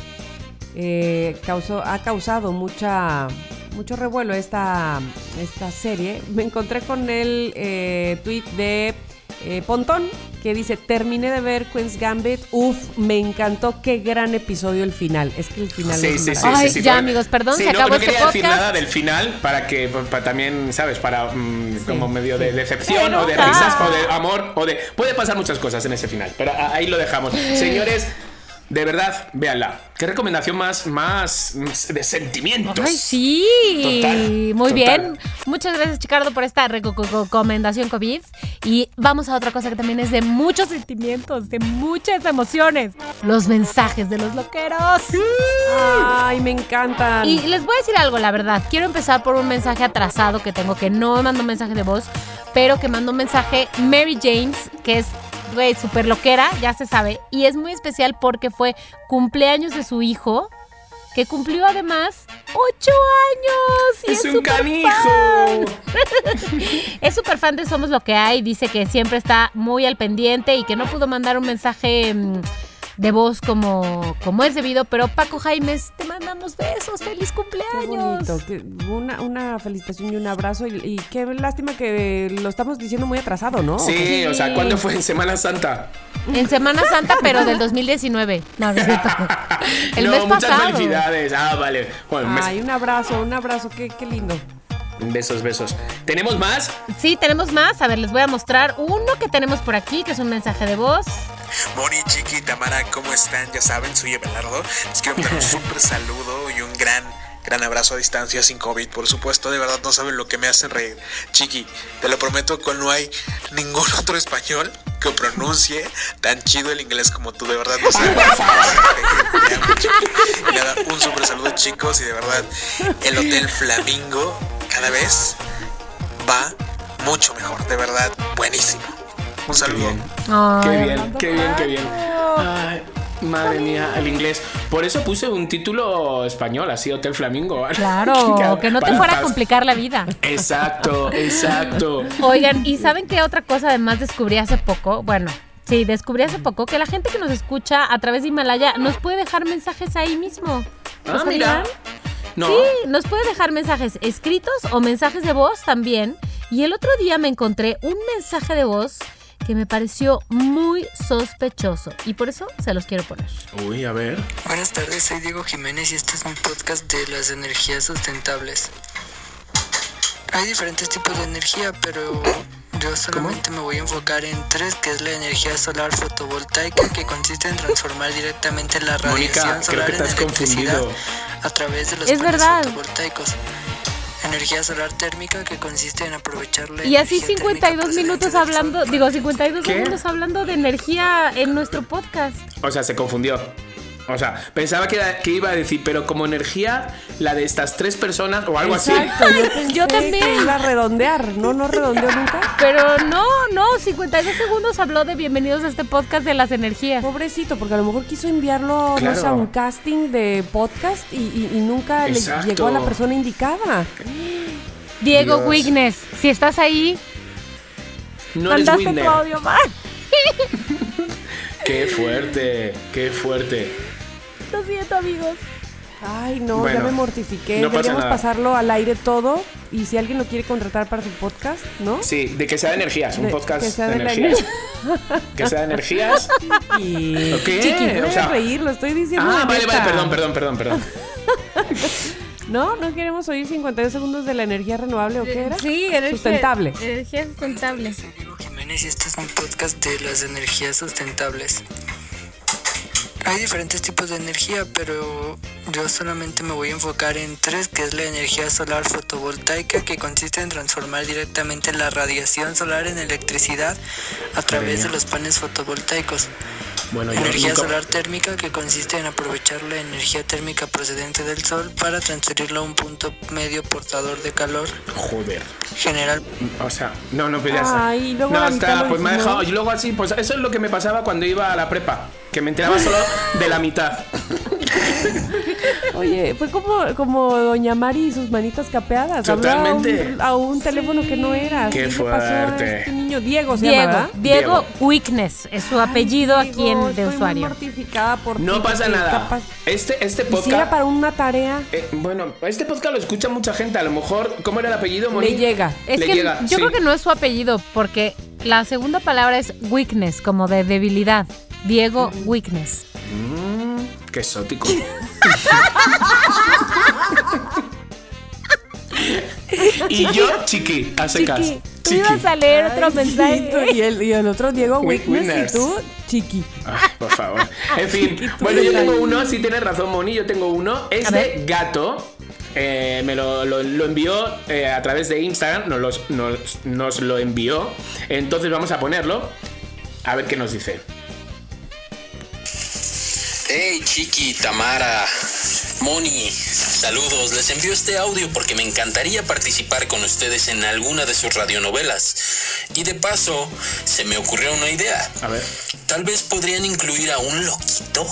eh, causó, ha causado mucha mucho revuelo esta, esta serie. Me encontré con el eh, tweet de eh, Pontón que dice, terminé de ver Queen's Gambit, uf, me encantó, qué gran episodio el final. Es que el final Sí, es sí, sí. Ay, sí, sí, ya, amigos, perdón, Sí, se no, acabó no este quería decir nada del final para que para también, ¿sabes? Para mm, como medio de decepción o de risas o de amor o de puede pasar muchas cosas en ese final, pero ahí lo dejamos. Señores, de verdad, véanla. Qué recomendación más más de sentimientos. Ay, sí. Total, Muy total. bien. Muchas gracias, Chicardo, por esta reco- co- recomendación COVID. Y vamos a otra cosa que también es de muchos sentimientos, de muchas emociones. Los mensajes de los loqueros. Ay, me encantan. Y les voy a decir algo, la verdad. Quiero empezar por un mensaje atrasado que tengo, que no mandó mensaje de voz, pero que mandó un mensaje Mary James, que es, güey, súper loquera, ya se sabe. Y es muy especial porque fue cumpleaños de su hijo, que cumplió además ocho años. Y Es es, un canijo. fan. Es súper fan de Somos Lo que hay. Dice que siempre está muy al pendiente y que no pudo mandar un mensaje mm, de voz como, como es debido. Pero Paco Jaimes, te mandamos besos. ¡Feliz Qué cumpleaños! bonito. que- una, una felicitación y un abrazo. Y, y qué lástima que lo estamos diciendo muy atrasado, ¿no? Sí, o sea, ¿cuándo fue en Semana Santa? En Semana Santa, pero del 2019. No, no es cierto. El no, mes muchas pasado. felicidades. Ah, vale. Bueno, mes- Ay, un abrazo, un abrazo. Qué, qué lindo. Besos, besos. ¿Tenemos más? Sí, tenemos más. A ver, les voy a mostrar uno que tenemos por aquí, que es un mensaje de voz. Moni, Chiqui, Tamara, ¿cómo están? Ya saben, soy Abelardo. Les quiero mandar un súper saludo y un gran, gran abrazo a distancia sin COVID, por supuesto. De verdad no saben lo que me hacen reír. Chiqui, te lo prometo que no hay ningún otro español que pronuncie tan chido el inglés como tú. De verdad no Chiqui. Y nada, un súper saludo, chicos. Y de verdad, el Hotel Flamingo cada vez va mucho mejor. De verdad, buenísimo. Un saludo. Ay, Qué bien, qué bien, qué bien. Ay, madre mía, el inglés. Por eso puse un título español, así Hotel Flamingo. Claro, que no te fuera a complicar la vida. Exacto, exacto. Oigan, ¿y saben qué otra cosa además descubrí hace poco? Bueno, sí, descubrí hace poco que la gente que nos escucha a través de Himalaya nos puede dejar mensajes ahí mismo. ¿Lo Ah, mira. No. Sí, nos puede dejar mensajes escritos o mensajes de voz también. Y el otro día me encontré un mensaje de voz que me pareció muy sospechoso y por eso se los quiero poner. Uy, a ver. Buenas tardes, soy Diego Jiménez y este es un podcast de las energías sustentables. Hay diferentes tipos de energía, pero yo solamente me voy a enfocar en tres, que es la energía solar fotovoltaica, que consiste en transformar directamente la radiación creo solar en electricidad confundido. a través de los Es paneles verdad. fotovoltaicos. Energía solar térmica que consiste en aprovechar la Y así energía térmica 52 procedente minutos hablando, digo 52 ¿Qué? segundos hablando de energía en nuestro podcast. O sea, se confundió. O sea, pensaba que, era- que iba a decir, pero como energía, la de estas tres personas o algo Exacto, así. yo pensé Yo también. que iba a redondear. No, no redondeó nunca. Pero no, no, 52 segundos habló de bienvenidos a este podcast de las energías. Pobrecito, porque a lo mejor quiso enviarlo, no sé, a un casting de podcast y, y- y nunca Exacto. le llegó a la persona indicada. Diego Dios. Wignes, si estás ahí, No eres mandaste Winder. tu audio mal. Qué fuerte, qué fuerte. Lo siento, amigos. Ay, no, Bueno, ya me mortifiqué. no Deberíamos pasarlo al aire todo. Y si alguien lo quiere contratar para su podcast, ¿no? Sí, de que sea de energías, un De- podcast que sea de, de energías. que sea de energías. Y... ¿Ok? Chiqui, no O sea- reír, lo estoy diciendo. Ah, vale, neta. vale, perdón, perdón, perdón, perdón. No, no queremos oír 52 segundos de la energía renovable o qué era? Sí, energía Sustentable. Energía sustentable. Soy Diego Jiménez y este es un podcast de las energías sustentables. Hay diferentes tipos de energía, pero yo solamente me voy a enfocar en tres, que es la energía solar fotovoltaica, que consiste en transformar directamente la radiación solar en electricidad a través de los paneles fotovoltaicos. Bueno, Energía nunca- solar térmica que consiste en aprovechar la energía térmica procedente del sol para transferirla a un punto medio portador de calor. Joder. General O sea, no, no, pues está. Ay, y luego no, lo pues me ha dejado. Y luego así, pues eso es lo que me pasaba cuando iba a la prepa. Que me enteraba solo de la mitad. Oye, fue como, como Doña Mari y sus manitas capeadas. Hablaba a un- Totalmente. A un, teléfono que no era. Qué fuerte. Este niño Diego se Diego. Diego, Diego. Weakness es su apellido aquí en de Estoy muy usuario. mortificada por ti, No pasa nada. capaz- Este, este Y si era podcast. para una tarea, eh, bueno, este podcast lo escucha mucha gente. A lo mejor, ¿cómo era el apellido, Moni? le llega. Es Le que llega, yo sí. creo que no es su apellido, porque la segunda palabra es weakness, como de debilidad. Diego Weakness. Qué exótico. y yo, chiqui, secas. Chiqui, tú Chiqui. ibas a leer otro Ay, sí, mensaje. y, el, y el otro Diego Winners. y tú, Chiqui. Ay, por favor. En fin, bueno, yo tengo uno, sí tienes razón, Moni, yo tengo uno. Es de gato. Eh, me lo, lo- lo envió eh, a través de Instagram, nos, los- nos- nos lo envió. Entonces vamos a ponerlo. A ver qué nos dice. Hey Chiqui, Tamara, Moni, saludos. Les envío este audio porque me encantaría participar con ustedes en alguna de sus radionovelas. Y de paso, se me ocurrió una idea. A ver. Tal vez podrían incluir a un loquito.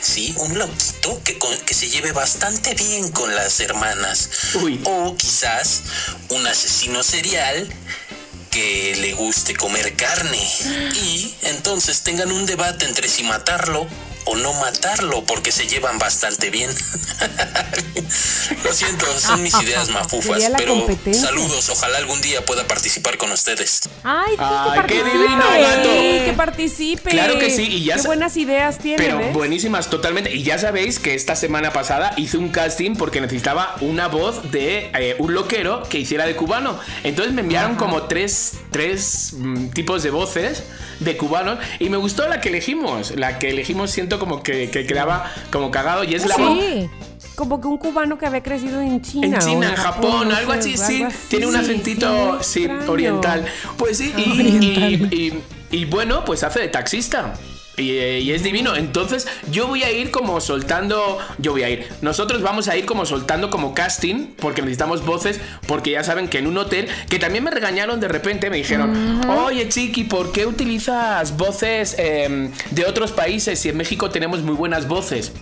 Sí, un loquito que, con- que se lleve bastante bien con las hermanas. Uy. O quizás un asesino serial que le guste comer carne. Y entonces tengan un debate entre si matarlo o no matarlo porque se llevan bastante bien. Lo siento, son mis ideas mafufas, pero saludos, ojalá algún día pueda participar con ustedes. Ay, sí, Ay, que qué participe. divino, gato. Sí, que participe. Claro que sí, y ya Qué buenas ideas tiene, Pero ¿ves? buenísimas, totalmente. Y ya sabéis que esta semana pasada hice un casting porque necesitaba una voz de eh, un loquero que hiciera de cubano. Entonces me enviaron como tres, tres mm, tipos de voces de cubanos y me gustó la que elegimos. La que elegimos siento como que, que quedaba como cagado y es la voz. Sí. Como que un cubano que había crecido en China. En China, en Japón, no algo así, sí. algo Tiene un acentito, sí, oriental. Pues sí, y, Oriental. y- y- y bueno, pues hace de taxista. Y, y es divino. Entonces, yo voy a ir como soltando. Yo voy a ir. Nosotros vamos a ir como soltando como casting. Porque necesitamos voces. Porque ya saben que en un hotel. Que también me regañaron de repente. Me dijeron: Oye, Chiqui, ¿por qué utilizas voces em, de otros países? Si en México tenemos muy buenas voces.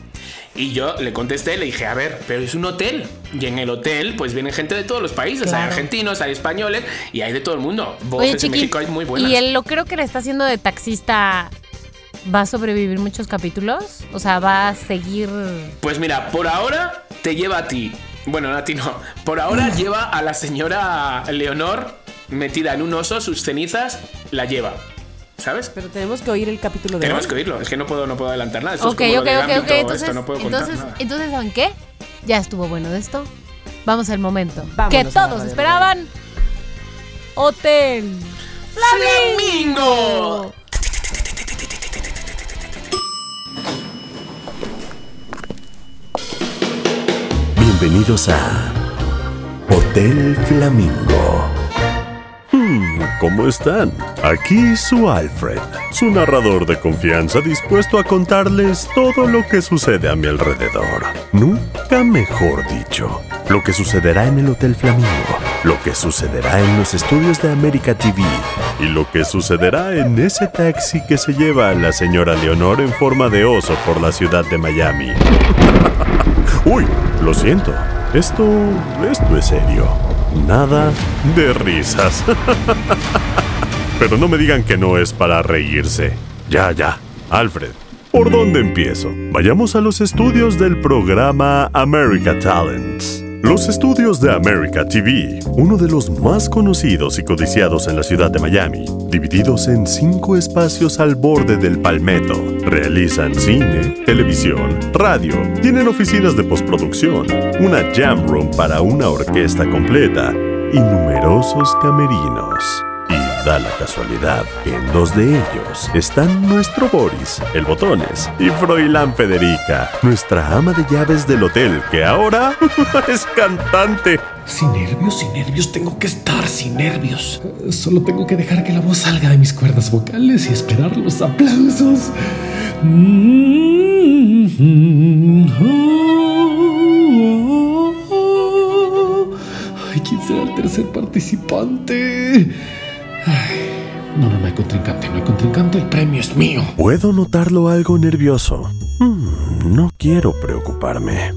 Y yo le contesté, le dije, a ver, pero es un hotel. Y en el hotel, pues viene gente de todos los países. Hay argentinos, hay españoles y hay de todo el mundo. Voces Oye, en México hay muy buenas. ¿y el loquero que le está haciendo de taxista va a sobrevivir muchos capítulos? O sea, va a seguir... Pues mira, por ahora te lleva a ti. Bueno, no a ti no. Por ahora lleva a la señora Leonor metida en un oso, sus cenizas la lleva. ¿Sabes? Pero tenemos que oír el capítulo de Tenemos hoy. que oírlo. Es que no puedo, no puedo adelantar nada. Esto Ok, es como ok, ok, ok. esto Entonces, no puedo entonces, nada. entonces, ¿saben qué? Ya estuvo bueno de esto. Vamos al momento Vámonos que todos esperaban. Hotel ¡Flamingo! Bienvenidos a Hotel Flamingo. Hmm, ¿Cómo están? Aquí su Alfred, su narrador de confianza dispuesto a contarles todo lo que sucede a mi alrededor. Nunca mejor dicho. Lo que sucederá en el Hotel Flamingo, lo que sucederá en los estudios de América TV y lo que sucederá en ese taxi que se lleva a la señora Leonor en forma de oso por la ciudad de Miami. Uy, lo siento. Esto, esto es serio. Nada de risas. Pero no me digan que no es para reírse. Ya, ya. Alfred, ¿por dónde empiezo? Vayamos a los estudios del programa America Talents. Los estudios de America TV, uno de los más conocidos y codiciados en la ciudad de Miami, divididos en cinco espacios al borde del Palmetto, realizan cine, televisión, radio, tienen oficinas de postproducción, una jam room para una orquesta completa y numerosos camerinos. Da la casualidad que en dos de ellos están nuestro Boris, el Botones, y Froilán Federica, nuestra ama de llaves del hotel, que ahora es cantante. Sin nervios, sin nervios, tengo que estar sin nervios. Solo tengo que dejar que la voz salga de mis cuerdas vocales y esperar los aplausos. Ay, ¿quién será el tercer participante? No, no, no hay contrincante, no hay contrincante, el premio es mío. Puedo notarlo algo nervioso. Hmm, no quiero preocuparme.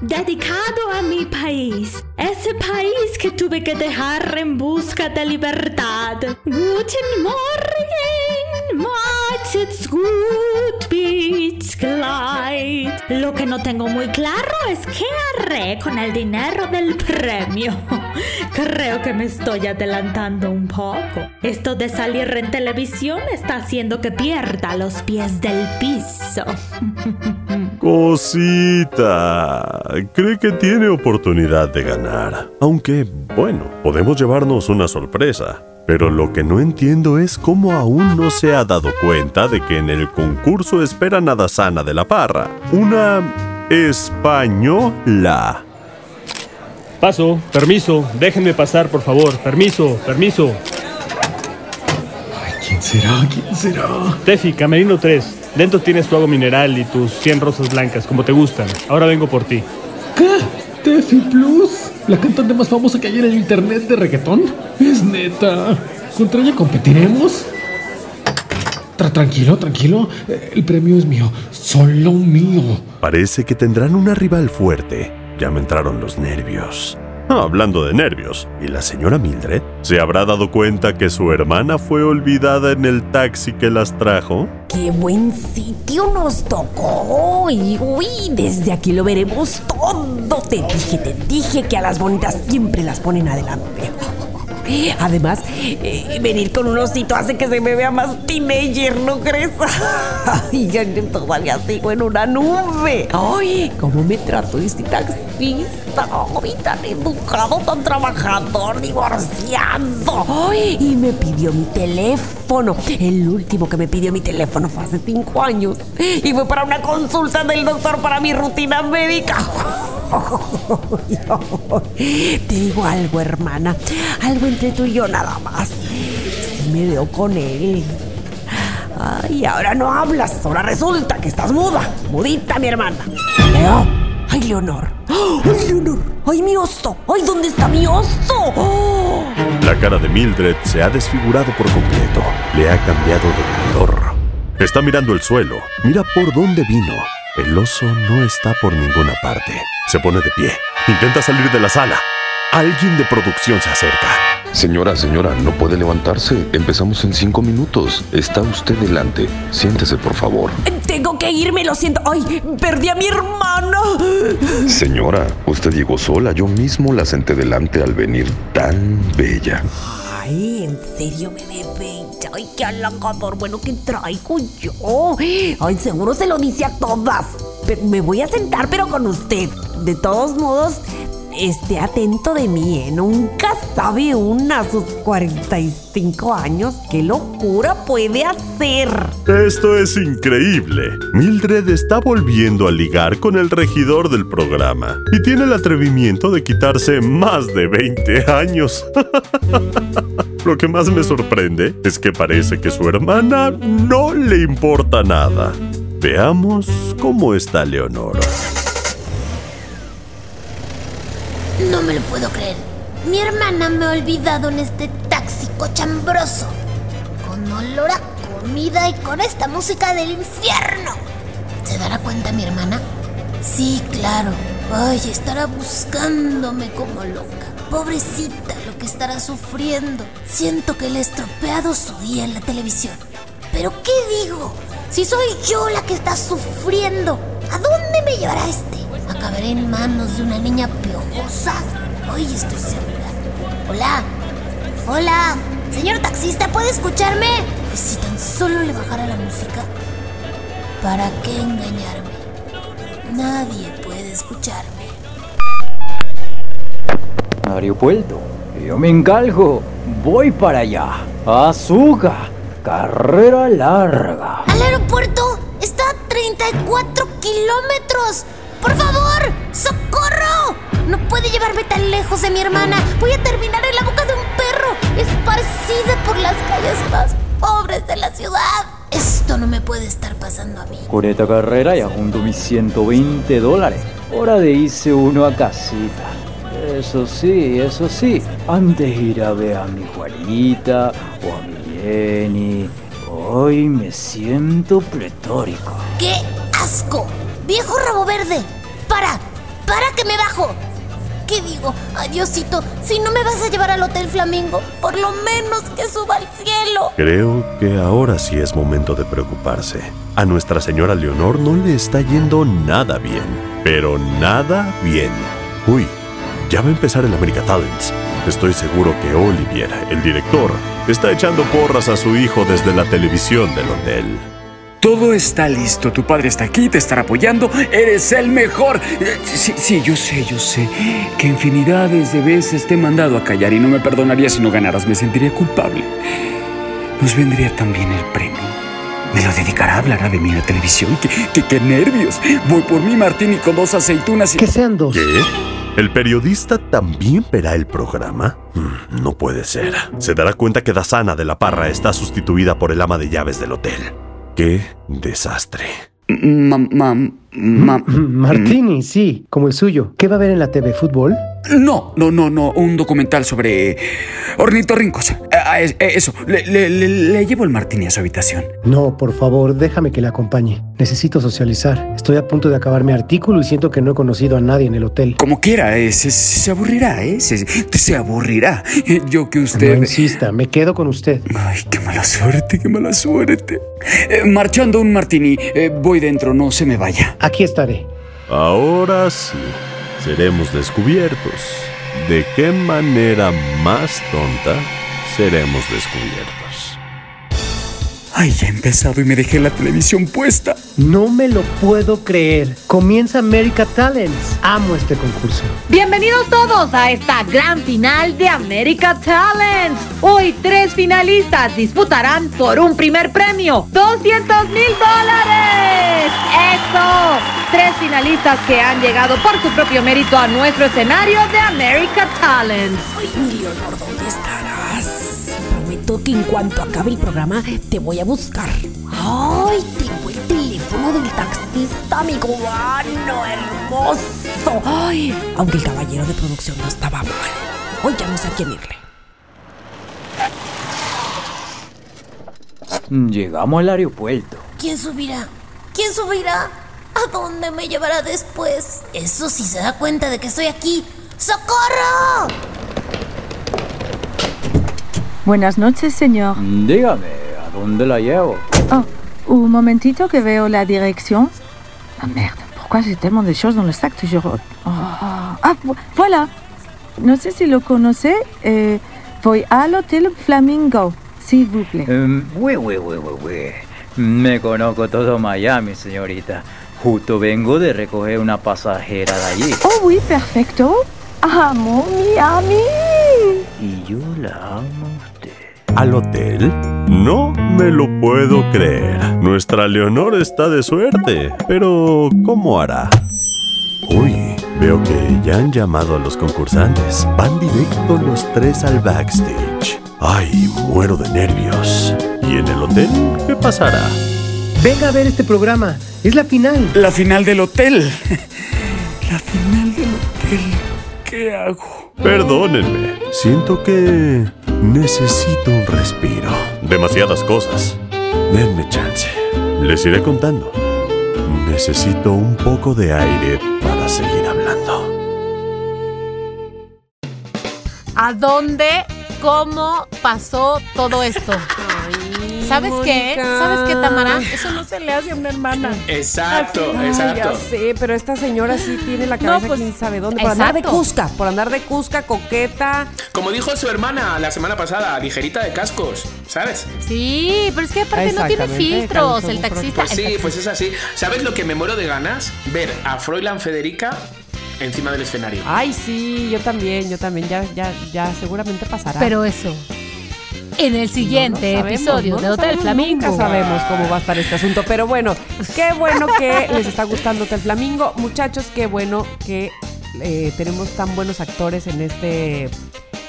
Dedicado a mi país. El país que tuve que dejar en busca de libertad. Guten Morgen, macht it's gut, gleich. Lo que no tengo muy claro es qué haré con el dinero del premio. Creo que me estoy adelantando un poco. Esto de salir en televisión está haciendo que pierda los pies del piso. Cosita. Cree que tiene oportunidad de ganar. Aunque, bueno, podemos llevarnos una sorpresa. Pero lo que no entiendo es cómo aún no se ha dado cuenta de que en el concurso espera nada sana de la parra. Una española. Paso, permiso, déjenme pasar, por favor. Permiso, permiso. ¿Quién será? ¿Quién será? Tefi, Camerino 3. Dentro tienes tu agua mineral y tus 100 rosas blancas, como te gustan. Ahora vengo por ti. ¿Qué? ¿Tefi Plus? ¿La cantante más famosa que hay en el internet de reggaetón? Es neta. ¿Contra ella competiremos? Tra- tranquilo, tranquilo. El premio es mío. Solo mío. Parece que tendrán una rival fuerte. Ya me entraron los nervios. Ah, hablando de nervios, ¿y la señora Mildred? ¿Se habrá dado cuenta que su hermana fue olvidada en el taxi que las trajo? ¡Qué buen sitio nos tocó! Y uy, desde aquí lo veremos todo. Te dije, te dije que a las bonitas siempre las ponen adelante. Además, eh, venir con un osito hace que se me vea más teenager, ¿no crees? Ay, ya todavía sigo en una nube. Ay, ¿cómo me trató este taxista? Ay, tan educado, tan trabajador, divorciado. Y me pidió mi teléfono. El último que me pidió mi teléfono fue hace cinco años. Y fue para una consulta del doctor para mi rutina médica. Te digo algo, hermana. Algo entre tú y yo nada más. Me veo con él. Ay, ahora no hablas. Ahora resulta que estás muda. Mudita, mi hermana. Ay, Leonor. Ay, Leonor. Ay, mi oso. Ay, ¿dónde está mi oso? Oh. La cara de Mildred se ha desfigurado por completo. Le ha cambiado de color. Está mirando el suelo. Mira por dónde vino. El oso no está por ninguna parte. Se pone de pie. Intenta salir de la sala. Alguien de producción se acerca. Señora, señora, no puede levantarse. Empezamos en cinco minutos. Está usted delante. Siéntese, por favor. Tengo que irme, lo siento. Ay, perdí a mi hermana. Señora, usted llegó sola. Yo mismo la senté delante al venir tan bella. Ay, en serio ve bella. Ay, qué halagador. Bueno, ¿qué traigo yo? Ay, seguro se lo dice a todas. Pero me voy a sentar, pero con usted. De todos modos, esté atento de mí, ¿eh? Nunca sabe una a sus 45 años qué locura puede hacer. Esto es increíble. Mildred está volviendo a ligar con el regidor del programa y tiene el atrevimiento de quitarse más de 20 años. Lo que más me sorprende es que parece que su hermana no le importa nada. Veamos cómo está Leonora. No me lo puedo creer. Mi hermana me ha olvidado en este taxi cochambroso. Con olor a comida y con esta música del infierno. ¿Se dará cuenta mi hermana? Sí, claro. Ay, estará buscándome como loca. Pobrecita, lo que estará sufriendo. Siento que le he estropeado su día en la televisión. ¿Pero qué digo? Si soy yo la que está sufriendo, ¿a dónde me llevará este? ¿Acabaré en manos de una niña piojosa? Hoy estoy segura. Hola. Hola. Señor taxista, ¿puede escucharme? Si tan solo le bajara la música. ¿Para qué engañarme? Nadie puede escucharme. Aeropuerto. Yo me encargo. Voy para allá. Azúcar. Carrera larga. ¡Al aeropuerto! ¡Está a 34 kilómetros! ¡Por favor! ¡Socorro! No puede llevarme tan lejos de mi hermana. Voy a terminar en la boca de un perro, esparcida por las calles más pobres de la ciudad. Esto no me puede estar pasando a mí. Con esta carrera ya junto mis 120 dólares. Hora de irse uno a casita. Eso sí, eso sí. Antes ir a ver a mi Juanita o a mi Jenny. Hoy me siento pletórico. ¡Qué asco! ¡Viejo rabo verde! ¡Para! ¡Para que me bajo! ¿Qué digo? Adiosito, si no me vas a llevar al Hotel Flamingo, por lo menos que suba al cielo. Creo que ahora sí es momento de preocuparse. A Nuestra Señora Leonor no le está yendo nada bien, pero nada bien. Uy, ya va a empezar el America Talents. Estoy seguro que Olivier, el director, está echando porras a su hijo desde la televisión del hotel. Todo está listo, tu padre está aquí, te estará apoyando, eres el mejor. Eh, Sí, sí, yo sé, yo sé que infinidades de veces te he mandado a callar y no me perdonaría si no ganaras, me sentiría culpable. Nos vendría también el premio. Me lo dedicará a hablar de mí en la televisión. ¡Qué, qué, qué nervios! Voy por mi martini con dos aceitunas y... Que sean dos. ¿Qué? ¿El periodista también verá el programa? Mm, No puede ser. Se dará cuenta que Dasana de la Parra está sustituida por el ama de llaves del hotel. ¡Qué desastre! Martini, sí, como el suyo. ¿Qué va a ver en la TV? ¿Fútbol? No, no, no, no. Un documental sobre ornitorrincos. Ah, es- eh, eso. Le, le- le- le llevo el martini a su habitación. No, por favor, déjame que le acompañe. Necesito socializar. Estoy a punto de acabar mi artículo y siento que no he conocido a nadie en el hotel. Como quiera, eh, se, se aburrirá, ¿eh? Se, se aburrirá. Eh, Yo que usted... No insista, me quedo con usted. Ay, qué mala suerte, qué mala suerte. Eh, marchando un martini. Eh, voy dentro, no se me vaya. Aquí estaré. Ahora sí, seremos descubiertos. ¿De qué manera más tonta seremos descubiertos? Ay, ya he empezado y me dejé la televisión puesta. No me lo puedo creer. Comienza America Talents. Amo este concurso. Bienvenidos todos a esta gran final de America Talents. Hoy tres finalistas disputarán por un primer premio, 200 mil dólares. ¡Eso! Tres finalistas que han llegado por su propio mérito a nuestro escenario de America Talents. Leonor, ¿dónde estarás? Prometo que en cuanto acabe el programa te voy a buscar. ¡Ay! Tengo el teléfono del taxista, mi cubano hermoso. Ay, aunque el caballero de producción no estaba mal. Hoy ya no sé a quién irle. Llegamos al aeropuerto. ¿Quién subirá? ¿Quién subirá? ¿A dónde me llevará después? Eso sí se da cuenta de que estoy aquí. ¡Socorro! Buenas noches, señor. Dígame, ¿a dónde la llevo? Oh, un momentito que veo la dirección. Ah, merde, pourquoi j'ai tellement de choses dans le sac toujours Oh, Ah, vo- voilà. No sé si lo conoce. eh, voy al Hotel Flamingo, s'il vous plaît. Um, oui, oui, oui, oui, oui. Me conozco todo Miami, señorita. Justo vengo de recoger una pasajera de allí. Oh oui, perfecto. Amo Miami. Y yo la amo. ¿Al hotel? No me lo puedo creer. Nuestra Leonor está de suerte. Pero, ¿cómo hará? Uy, veo que ya han llamado a los concursantes. Van directo los tres al backstage. Ay, muero de nervios. ¿Y en el hotel qué pasará? Venga a ver este programa. Es la final. La final del hotel. La final del hotel. ¿Qué hago? Perdónenme, siento que necesito un respiro. Demasiadas cosas. Denme chance. Les iré contando. Necesito un poco de aire para seguir hablando. ¿A dónde, cómo pasó todo esto? ¿Sabes qué? ¿Sabes qué, Tamara? Eso no se le hace a una hermana. Exacto, Ay, exacto. Ya sé, pero esta señora sí tiene la cabeza pues, quién sabe dónde. Por andar de cusca, por andar de cusca, coqueta. Como dijo su hermana la semana pasada, ligerita de cascos, ¿sabes? Sí, pero es que aparte no tiene filtros. El taxista. Pues sí, pues es así. ¿Sabes lo que me muero de ganas? Ver a Froilán Federica encima del escenario. Ay, sí, yo también, yo también. Ya, ya, ya seguramente pasará. Pero eso. En el siguiente No lo sabemos, episodio no de Hotel Flamingo. Nunca sabemos cómo va a estar este asunto. Pero bueno, qué bueno que les está gustando Hotel Flamingo. Muchachos, qué bueno que eh, tenemos tan buenos actores en este.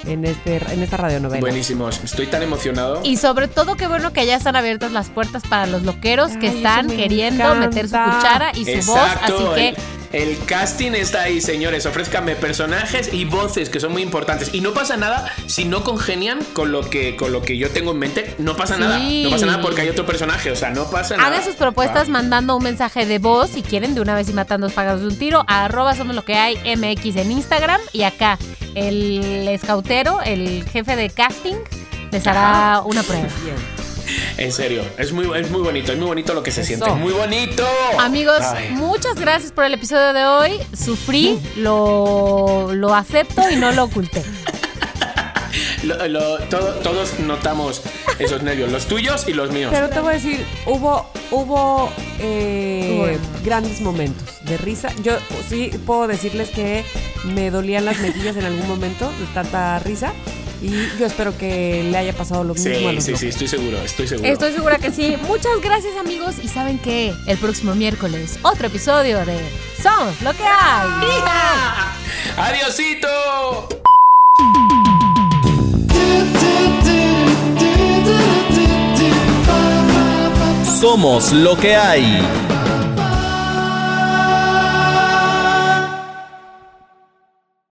En, este, en esta radionovela. Buenísimos. Estoy tan emocionado. Y sobre todo, qué bueno que ya están abiertas las puertas para los loqueros que están me queriendo encanta. meter su cuchara y su voz. Así que el- casting está ahí, señores. Ofrézcanme personajes y voces que son muy importantes. Y no pasa nada si no congenian con lo que, con lo que yo tengo en mente. No pasa Sí. nada. No pasa nada porque hay otro personaje. O sea, no pasa nada. Hagan sus propuestas Va. mandando un mensaje de voz si quieren de una vez y matando pagados de un tiro a arroba somos lo que hay MX en Instagram y acá el escautero, el jefe de casting, les hará una prueba. En serio, es muy, es muy bonito. Es muy bonito lo que se Eso. siente. Muy bonito. Amigos, Ay. muchas gracias por el episodio de hoy. Sufrí, lo, lo acepto y no lo oculté. Lo- lo- todo- todos notamos esos nervios, los tuyos y los míos. Pero te voy a decir, hubo, hubo eh, grandes momentos de risa. Yo sí puedo decirles que me dolían las mejillas en algún momento de tanta risa. Y yo espero que le haya pasado lo mismo a Sí, los sí, locos. sí, estoy seguro, estoy seguro. Estoy segura que sí. Muchas gracias amigos y saben que el próximo miércoles otro episodio de Somos lo que hay. ¡Adiosito! Somos lo que hay.